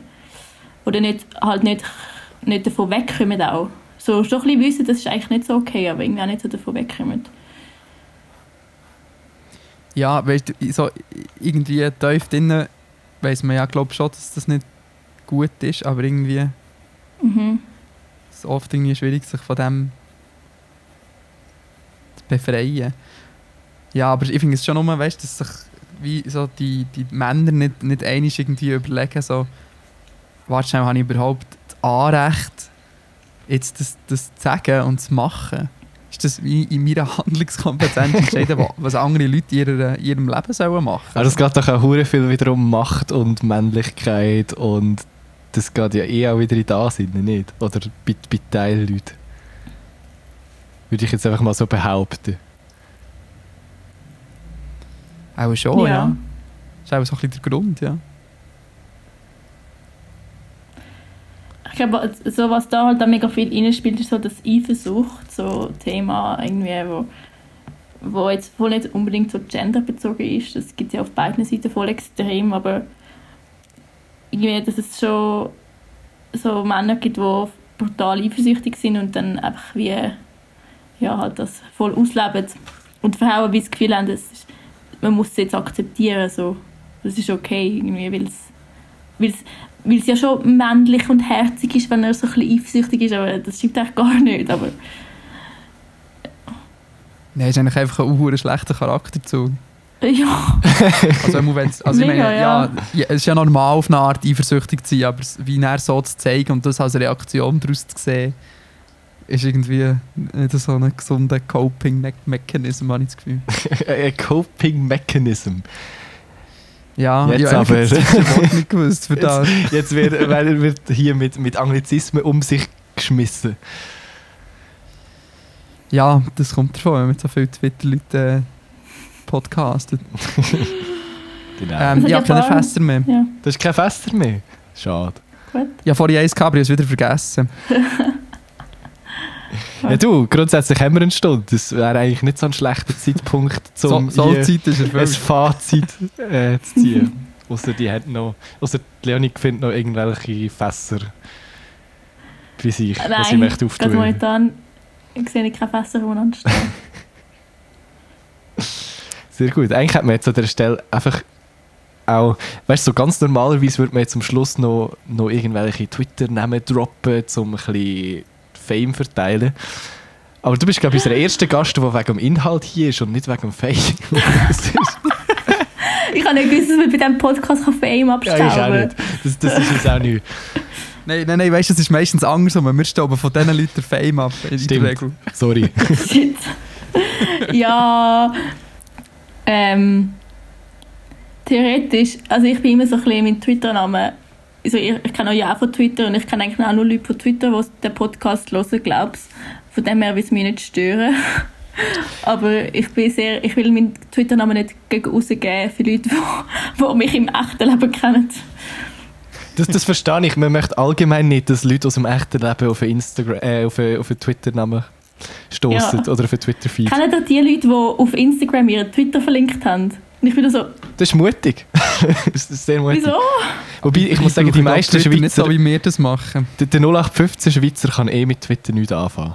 Oder nicht, halt nicht, nicht davon wegkommen auch. So schon ein bisschen wissen, das ist eigentlich nicht so okay, aber irgendwie auch nicht so davon wegkommen. Ja, weißt du, so irgendwie tief drinnen weiss man ja, glaube schon, dass das nicht gut ist, aber irgendwie Mhm. ist es oft irgendwie schwierig, sich von dem zu befreien. Ja, aber ich finde es schon nur, weißt, dass sich wie so die, die Männer nicht, nicht einig irgendwie überlegen, so, warte habe ich überhaupt das Anrecht, jetzt das, das zu sagen und zu machen? Ist das wie in meiner Handlungskompetenz entscheiden, wa- was andere Leute in, ihrer, ihrem Leben sollen machen? Aber es geht doch auch viel wieder um Macht und Männlichkeit und das geht ja eh auch wieder in das nicht? Oder bei, bei Teilleuten. Würde ich jetzt einfach mal so behaupten. Auch schon, ja. Ja. Das ist auch so ein bisschen der Grund, ja. Ich glaube, so was da halt auch mega viel reinspielt, ist so das Eifersucht, so Thema irgendwie, wo, wo jetzt wohl nicht unbedingt so genderbezogen ist. Das gibt es ja auf beiden Seiten voll extrem, aber irgendwie, dass es schon so Männer gibt, die brutal eifersüchtig sind und dann einfach wie ja, halt das voll ausleben. Und Frauen wie das Gefühl haben, das ist, man muss es jetzt akzeptieren, so. das ist okay, irgendwie, weil es weil es, weil es ja schon männlich und herzig ist, wenn er so ein bisschen eifersüchtig ist, aber das stimmt eigentlich gar nicht. Aber Nein, ist eigentlich einfach ein schlechter Charakterzug. ja, Also, wenn's- also ich Mega, meine, ja. ja. es ist ja normal, auf eine Art eifersüchtig zu sein, aber wie er so zu zeigen und das als Reaktion daraus zu sehen, ist irgendwie nicht so ein gesunder Coping-Mechanism, habe ich das Gefühl. Ein Coping Mechanism. Ja, Jetzt ich habe aber. das Wort nicht gewusst für das. Jetzt, jetzt wird, weil wird hier mit, mit Anglizismen um sich geschmissen. Ja, das kommt davon, wenn man so viele Twitter-Leute äh, podcastet. Genau. Ähm, hat ich ja habe keine Fässer mehr. ja, das ist kein Fester mehr. Schade. gut. Ich habe vorhin eins gehabt, aber ich habe es wieder vergessen. Ja, du, grundsätzlich haben wir eine Stunde. Das wäre eigentlich nicht so ein schlechter Zeitpunkt, So, um so Zeit ist ein. Fazit äh, zu ziehen. Außer die hat noch, außer die Leonie findet noch irgendwelche Fässer bei sich, was sie Nein, möchte gerade auftun. momentan sehe ich keine Fässer umeinander stehen. Sehr gut. Eigentlich hat man jetzt an der Stelle einfach auch, weißt du, so ganz normalerweise würde man jetzt am Schluss noch, noch irgendwelche Twitter-Namen droppen, um ein bisschen Fame verteilen. Aber du bist, glaube ich, unser erster Gast, der wegen dem Inhalt hier ist und nicht wegen dem Fame. Ich habe nicht gewusst, dass man bei diesem Podcast Fame ja, ich auch abstauben nicht. Das, das ist uns auch nicht. Nein, nein, nein, weißt du, es ist meistens andersrum. Wir stauben von diesen Leuten Fame ab. In der Stimmt. Regel. Sorry. Ja, ähm, theoretisch, also ich bin immer so ein bisschen mit Twitter-Namen, also ich, ich kenne euch ja auch von Twitter und ich kenne eigentlich auch nur Leute von Twitter, die den Podcast hören, glaubst Von dem her will es mich nicht stören. Aber ich bin sehr, ich will meinen Twitter-Namen nicht gegen rausgeben für Leute, die, die mich im echten Leben kennen. Das, das verstehe ich. Man möchte allgemein nicht, dass Leute aus dem echten Leben auf einen, Instagram, äh, auf einen, auf einen Twitter-Namen stoßen Ja. oder auf einen Twitter-Feed. Kennen ihr die Leute, die auf Instagram ihren Twitter verlinkt haben? Und ich bin so, Das ist mutig. das ist sehr mutig. wieso? Wobei, ich muss sagen, die meisten Twitter nicht so, Schweizer, wie wir das machen. der, der 0815 Schweizer kann eh mit Twitter nichts anfangen.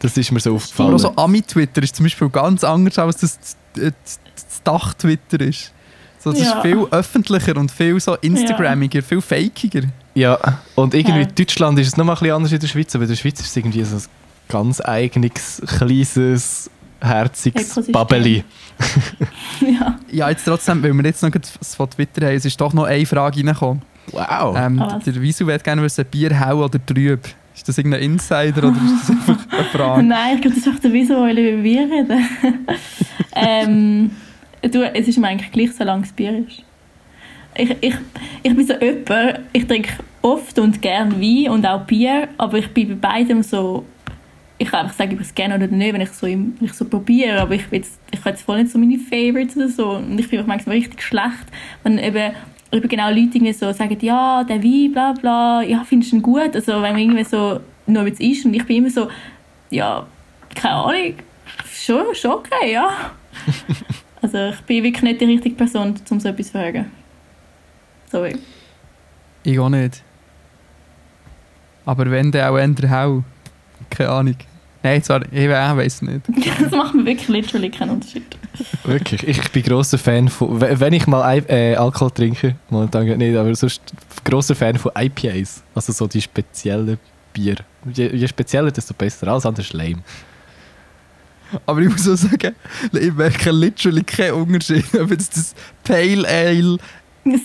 Das ist mir so aufgefallen. auch so Ami-Twitter ist zum Beispiel ganz anders, als das, das, das Dach-Twitter ist. So, das Ja. ist viel öffentlicher und viel so Instagramiger, viel fakiger. Ja, und irgendwie Ja. in Deutschland ist es noch mal ein bisschen anders in der Schweiz, aber in der Schweiz ist es irgendwie so ein ganz eigenes, kleines, herziges. Babbeli. ja. Ja, jetzt trotzdem, weil wir jetzt noch was von Twitter haben, es ist doch noch eine Frage reingekommen. Wow. Ähm, was? der Wieso wird gerne wissen, Bier hell oder trüb? Ist das irgendein Insider oder ist das einfach eine Frage? Nein, ich glaube, das ist einfach der Wieso, weil über Bier reden. ähm, du, es ist mir eigentlich gleich, solange es Bier ist. Ich, ich, ich bin so jemand, ich trinke oft und gern Wein und auch Bier, aber ich bin bei beidem so, ich kann einfach sagen, ob ich es gerne oder nicht, wenn ich so, wenn ich so probiere, aber ich, jetzt, ich habe jetzt voll nicht so meine Favorites oder so und ich finde auch manchmal richtig schlecht, wenn eben, eben genau Leute irgendwie so sagen, ja, der Wein, bla bla, ja, findest du ihn gut? Also wenn man irgendwie so nur was isst und ich bin immer so, ja, keine Ahnung, schon, schon okay, ja. also ich bin wirklich nicht die richtige Person, um so etwas zu fragen. Sorry. Ich auch nicht. Aber wenn, dann auch eher hell. Keine Ahnung. Nein, zwar, ich weiß nicht. Das macht mir wirklich literally keinen Unterschied. Wirklich, ich bin grosser Fan von, we- wenn ich mal äh, Alkohol trinke, momentan geht nicht, aber sonst grosser Fan von IPAs, also so die speziellen Bier. Je, je spezieller, desto besser, alles andere ist lame. Aber ich muss auch sagen, ich merke literally keinen Unterschied, ob jetzt das Pale Ale,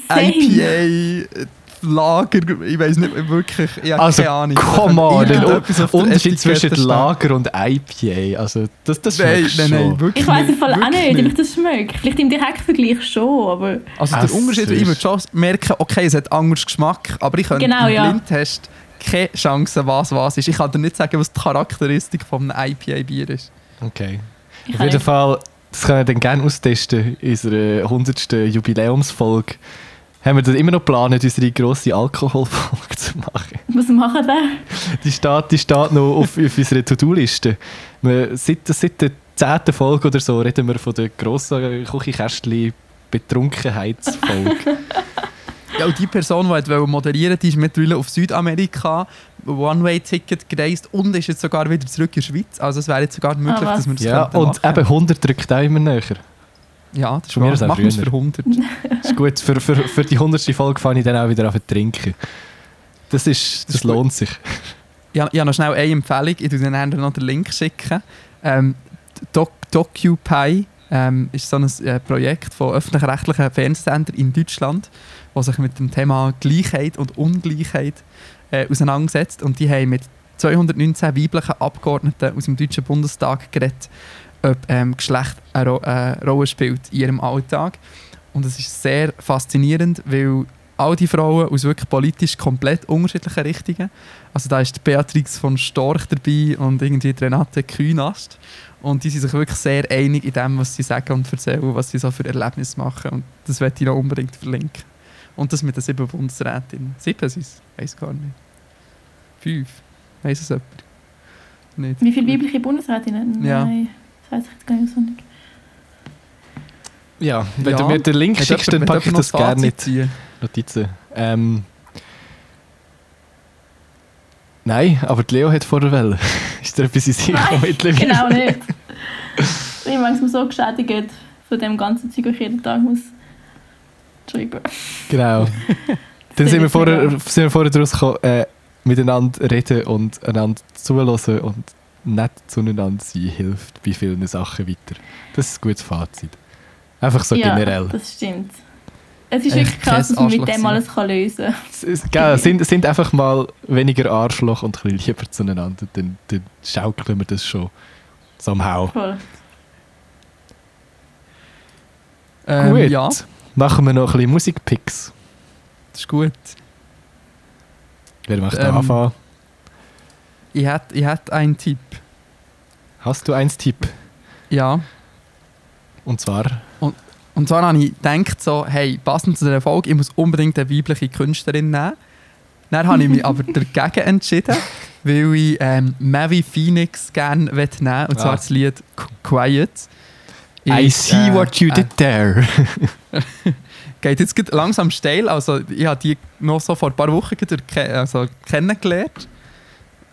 Same. IPA, Lager, ich weiß nicht wirklich, ich habe Also, keine Ahnung. come on, der Unterschied zwischen. Lager und IPA, also das, das Nein, schmeckt nein, nein, wirklich Ich weiß im nicht, Fall auch nicht, ob ich das schmecke. Vielleicht im Direktvergleich schon, aber Also der Unterschied, ich würde schon merken, okay, es hat anders Geschmack, aber ich könnte Genau, im ja. Blindtest keine Chance, was was ist. Ich kann dir nicht sagen, was die Charakteristik von einem IPA-Bier ist. Okay. ich Auf jeden. Fall, das können wir dann gerne austesten in unserer 100. Jubiläumsfolge. Haben wir dann immer noch geplant, unsere grosse Alkoholfolge zu machen. Was machen wir? Die steht, die steht noch auf, auf unserer To-Do-Liste. Wir- Seit, seit der 10. Folge oder so reden wir von der grossen Küchenkästchen Betrunkenheitsfolge. Ja, und die Person, die wollte moderieren die ist mittlerweile auf Südamerika, One-Way-Ticket gereist und ist jetzt sogar wieder zurück in die Schweiz. Also es wäre jetzt sogar möglich, was? dass wir das ja, und machen. eben 100 drückt auch immer näher. Ja, das ist mir wir es für 100. ist gut. Für, für, für die 100. Folge fange ich dann auch wieder an zu trinken. Das, ist, das, Das ist lohnt sich. Ich habe, ich habe noch schnell eine Empfehlung. Ich tue dann noch den Link schicken. Ähm, Doc, DocuPy ähm, ist so ein äh, Projekt von öffentlich-rechtlichen Fernsehsendern in Deutschland, das sich mit dem Thema Gleichheit und Ungleichheit äh, auseinandersetzt. Und die haben mit 219 weiblichen Abgeordneten aus dem Deutschen Bundestag geredet, ob ähm, Geschlecht eine, Ro äh, Rolle spielt in ihrem Alltag. Und es ist sehr faszinierend, weil all die Frauen aus wirklich politisch komplett unterschiedlichen Richtungen also da ist Beatrix von Storch dabei und irgendwie Renate Künast. Und die sind sich wirklich sehr einig in dem, was sie sagen und erzählen, was sie so für Erlebnisse machen. Und das werde ich noch unbedingt verlinken. Und das mit den sieben Bundesrätinnen. Sieben sind es? Weiß gar nicht. Fünf? Weiß es jemand? Nicht. Wie viele weibliche Bundesrätinnen? Ja. Nein, das weiß ich jetzt gar nicht so nicht. Ja, wenn Ja. du mir den Link Hat schickst, dann packe ich das gerne nicht. Notizen. Ähm, nein, aber die Leo hat vorher wollen. Ist da etwas in mittlerweile? Genau nicht. Ich bin manchmal so geschädigt von dem ganzen Zeug, das ich jeden Tag muss schreiben. Genau. Dann sind wir vorher, sind wir vorher daraus gekommen, äh, miteinander reden und einander zuhören und nett zueinander sein hilft bei vielen Sachen weiter. Das ist ein gutes Fazit. Einfach so ja, generell. das stimmt. Es ist Echt wirklich krass, was man mit dem alles kann lösen kann. Es ist- Gell, sind, sind einfach mal weniger Arschloch und ein bisschen lieber zueinander, dann, dann schaukeln wir das schon. Somehow. Voll. Ähm, Gut. Ja, Machen wir noch ein bisschen Musikpicks. das ist gut. Wer möchte da Ähm, anfangen? Ich hätte ich hätt einen Tipp. Hast du eins Tipp? Ja. Und zwar, Und zwar habe ich gedacht, so, hey, passend zu dieser Folge, ich muss unbedingt eine weibliche Künstlerin nehmen. Dann habe ich mich aber dagegen entschieden, weil ich ähm, Mavi Phoenix gerne nehmen möchte, und zwar Ah. das Lied Qu- Quiet. I Ist, see äh, what you äh, did there. geht jetzt langsam steil. Also ich habe die noch so vor ein paar Wochen also, kennengelernt.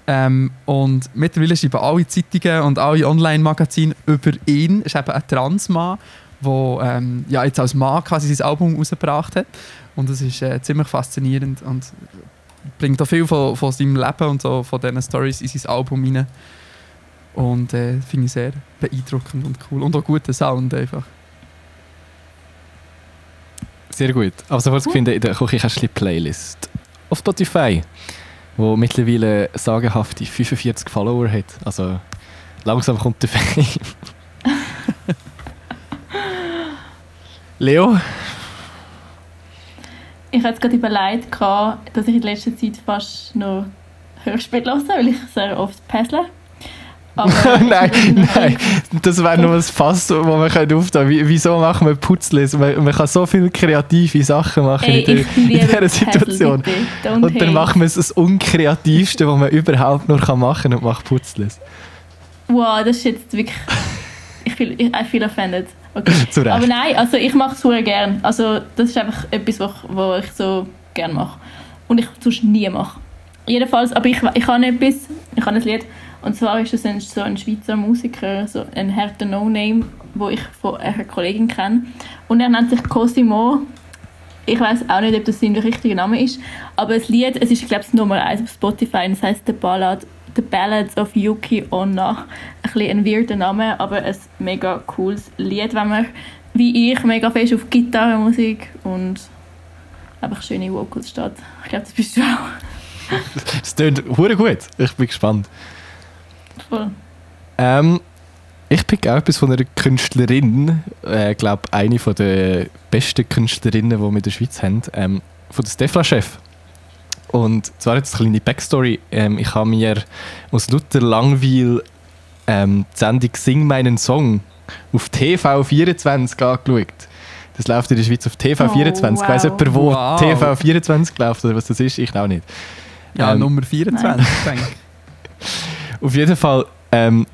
Ähm, und mittlerweile schreiben alle Zeitungen und alle Online-Magazine über ihn. Er ist eben ein Transmann, der ähm, ja, jetzt als Mann quasi sein Album rausgebracht hat. Und das ist äh, ziemlich faszinierend und bringt auch viel von, von seinem Leben und so, von diesen Stories in sein Album rein. Und äh, finde ich sehr beeindruckend und cool. Und auch guten Sound einfach. Sehr gut. Aber sofort zu finden in der Küchenkästchen-Playlist auf Spotify, wo mittlerweile sagenhafte 45 Follower hat. Also langsam kommt der Fame. Leo? Ich hatte jetzt gerade überlegt, dass ich in letzter Zeit fast noch Hörspiel höre, weil ich sehr oft pässle. Nein, bin nein. Das wäre noch ein Fass, das wir können auftun können. Wieso machen wir Putzles? Man, man kann so viele kreative Sachen machen Ey, in, der, in dieser Situation. Und dann machen wir es das Unkreativste, was man überhaupt nur kann machen kann und macht Putzles. Wow, das ist jetzt wirklich... Ich feel, ich, I feel offended. Okay. Zu Recht. Aber nein, also ich mache es sehr gerne. Also das ist einfach etwas, was ich, was ich so gerne mache. Und ich sonst nie mache. Jedenfalls, aber ich, ich habe etwas, ich habe ein Lied, und zwar ist es ein, so ein Schweizer Musiker, so ein harter No-Name, wo ich von einer Kollegin kenne. Und er nennt sich Cosimo. Ich weiß auch nicht, ob das sein richtiger Name ist, aber das Lied, es ist glaube ich Nummer 1 auf Spotify es heißt The Ballad, The Ballads of Yuki Onna. Ein bisschen ein weirder Name, aber ein mega cooles Lied, wenn man wie ich mega fest auf Gitarrenmusik und einfach schöne Vocals steht. Ich glaube, das bist du auch. Das klingt hure gut. Ich bin gespannt. Voll. Ähm, ich pick auch etwas von einer Künstlerin. Ich äh, glaube, eine von der besten Künstlerinnen, die wir in der Schweiz haben. Ähm, von der Stefla-Chef. Und zwar jetzt eine kleine Backstory. Ähm, ich habe mir aus Luther Langweil ähm, die Sendung «Sing meinen Song» auf TV24 angeschaut. Das läuft in der Schweiz auf TV24. Oh, Weiss wow. jemand, wo Wow. TV24 läuft oder was das ist? Ich auch nicht. Ja, Ähm, Nummer 24, denke ich. Auf jeden Fall, ähm,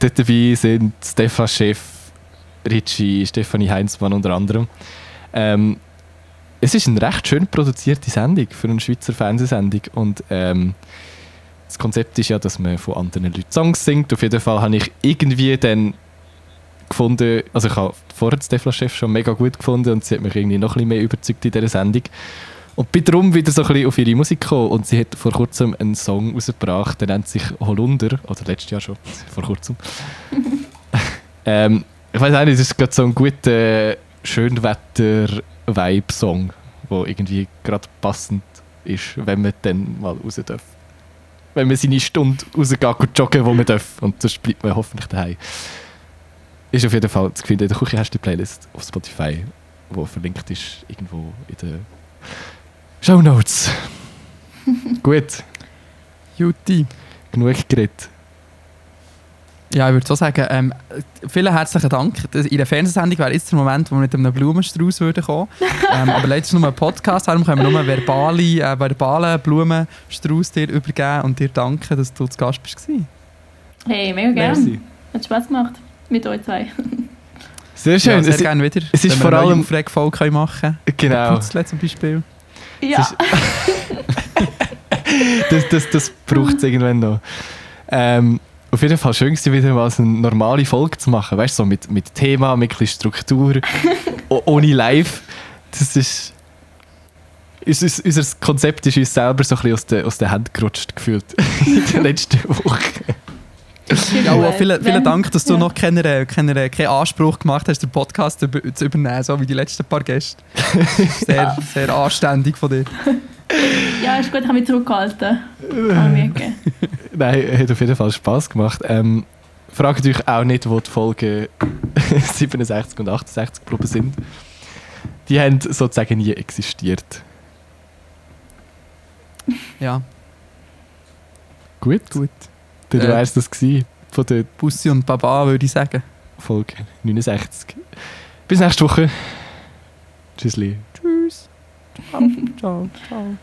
dort dabei sind Stefan Chef, Richie, Stefanie Heinzmann unter anderem. Ähm, es ist eine recht schön produzierte Sendung für eine Schweizer Fernsehsendung und ähm, das Konzept ist ja, dass man von anderen Leuten Songs singt. Auf jeden Fall habe ich irgendwie dann gefunden, also ich habe vorher Stefan Chef schon mega gut gefunden und sie hat mich irgendwie noch ein bisschen mehr überzeugt in dieser Sendung. Und bin darum wieder so ein bisschen auf ihre Musik gekommen und sie hat vor kurzem einen Song rausgebracht, der nennt sich Holunder, oder letztes Jahr schon, vor kurzem. ähm, ich weiß auch nicht, es ist gerade so ein guter Schönwetter-Vibe-Song, der irgendwie gerade passend ist, wenn man dann mal raus darf. Wenn man seine Stunde rausgeht und joggen, wo man darf. Und sonst bleibt man hoffentlich daheim. Ist auf jeden Fall zu finden. In der Küche hast du die Playlist auf Spotify, wo verlinkt ist irgendwo in den Show Notes. Gut, Juti. genug geredet. Ja, ich würde so sagen, ähm, vielen herzlichen Dank. Das- In der Fernsehsendung wäre jetzt der Moment, wo wir mit einem Blumenstrauß würden kommen. ähm, aber leider ist es nur ein Podcast, darum können wir nur einen verbale, äh, verbalen Blumenstrauß dir übergeben und dir danken, dass du zu Gast bist. Hey, mega gerne. Hat Spaß gemacht mit euch zwei. Sehr schön. Ja, sehr es, gerne wieder. es ist wenn vor allem- Aufregfolge können machen genau. Putzle zum Beispiel. Ja. das, das, das braucht es irgendwann noch. Ähm, auf jeden Fall schön gewesen, wieder mal so eine normale Folge zu machen. Weißt du, so mit, mit Thema, mit ein Struktur, ohne Live. Das ist. Unser, unser Konzept ist uns selber so ein bisschen aus den, aus den Händen gerutscht gefühlt in den letzten Wochen. Ja, auch vielen, vielen Dank, dass du ja. noch keinen, keinen, keinen Anspruch gemacht hast, den Podcast zu, über- zu übernehmen, so wie die letzten paar Gäste. Sehr, sehr anständig von dir. Ja, ist gut, ich habe mich zurückgehalten. Kann mir geben. Nein, hat auf jeden Fall Spass gemacht. Ähm, fragt euch auch nicht, wo die Folgen 67 und 68 geblieben sind. Die haben sozusagen nie existiert. Ja, Gut, gut. Dann äh, wär's das gewesen. Von dort. Bussi und Baba, würde ich sagen. Folge 69. Bis nächste Woche. Tschüssli. Tschüss. Ciao, ciao, ciao.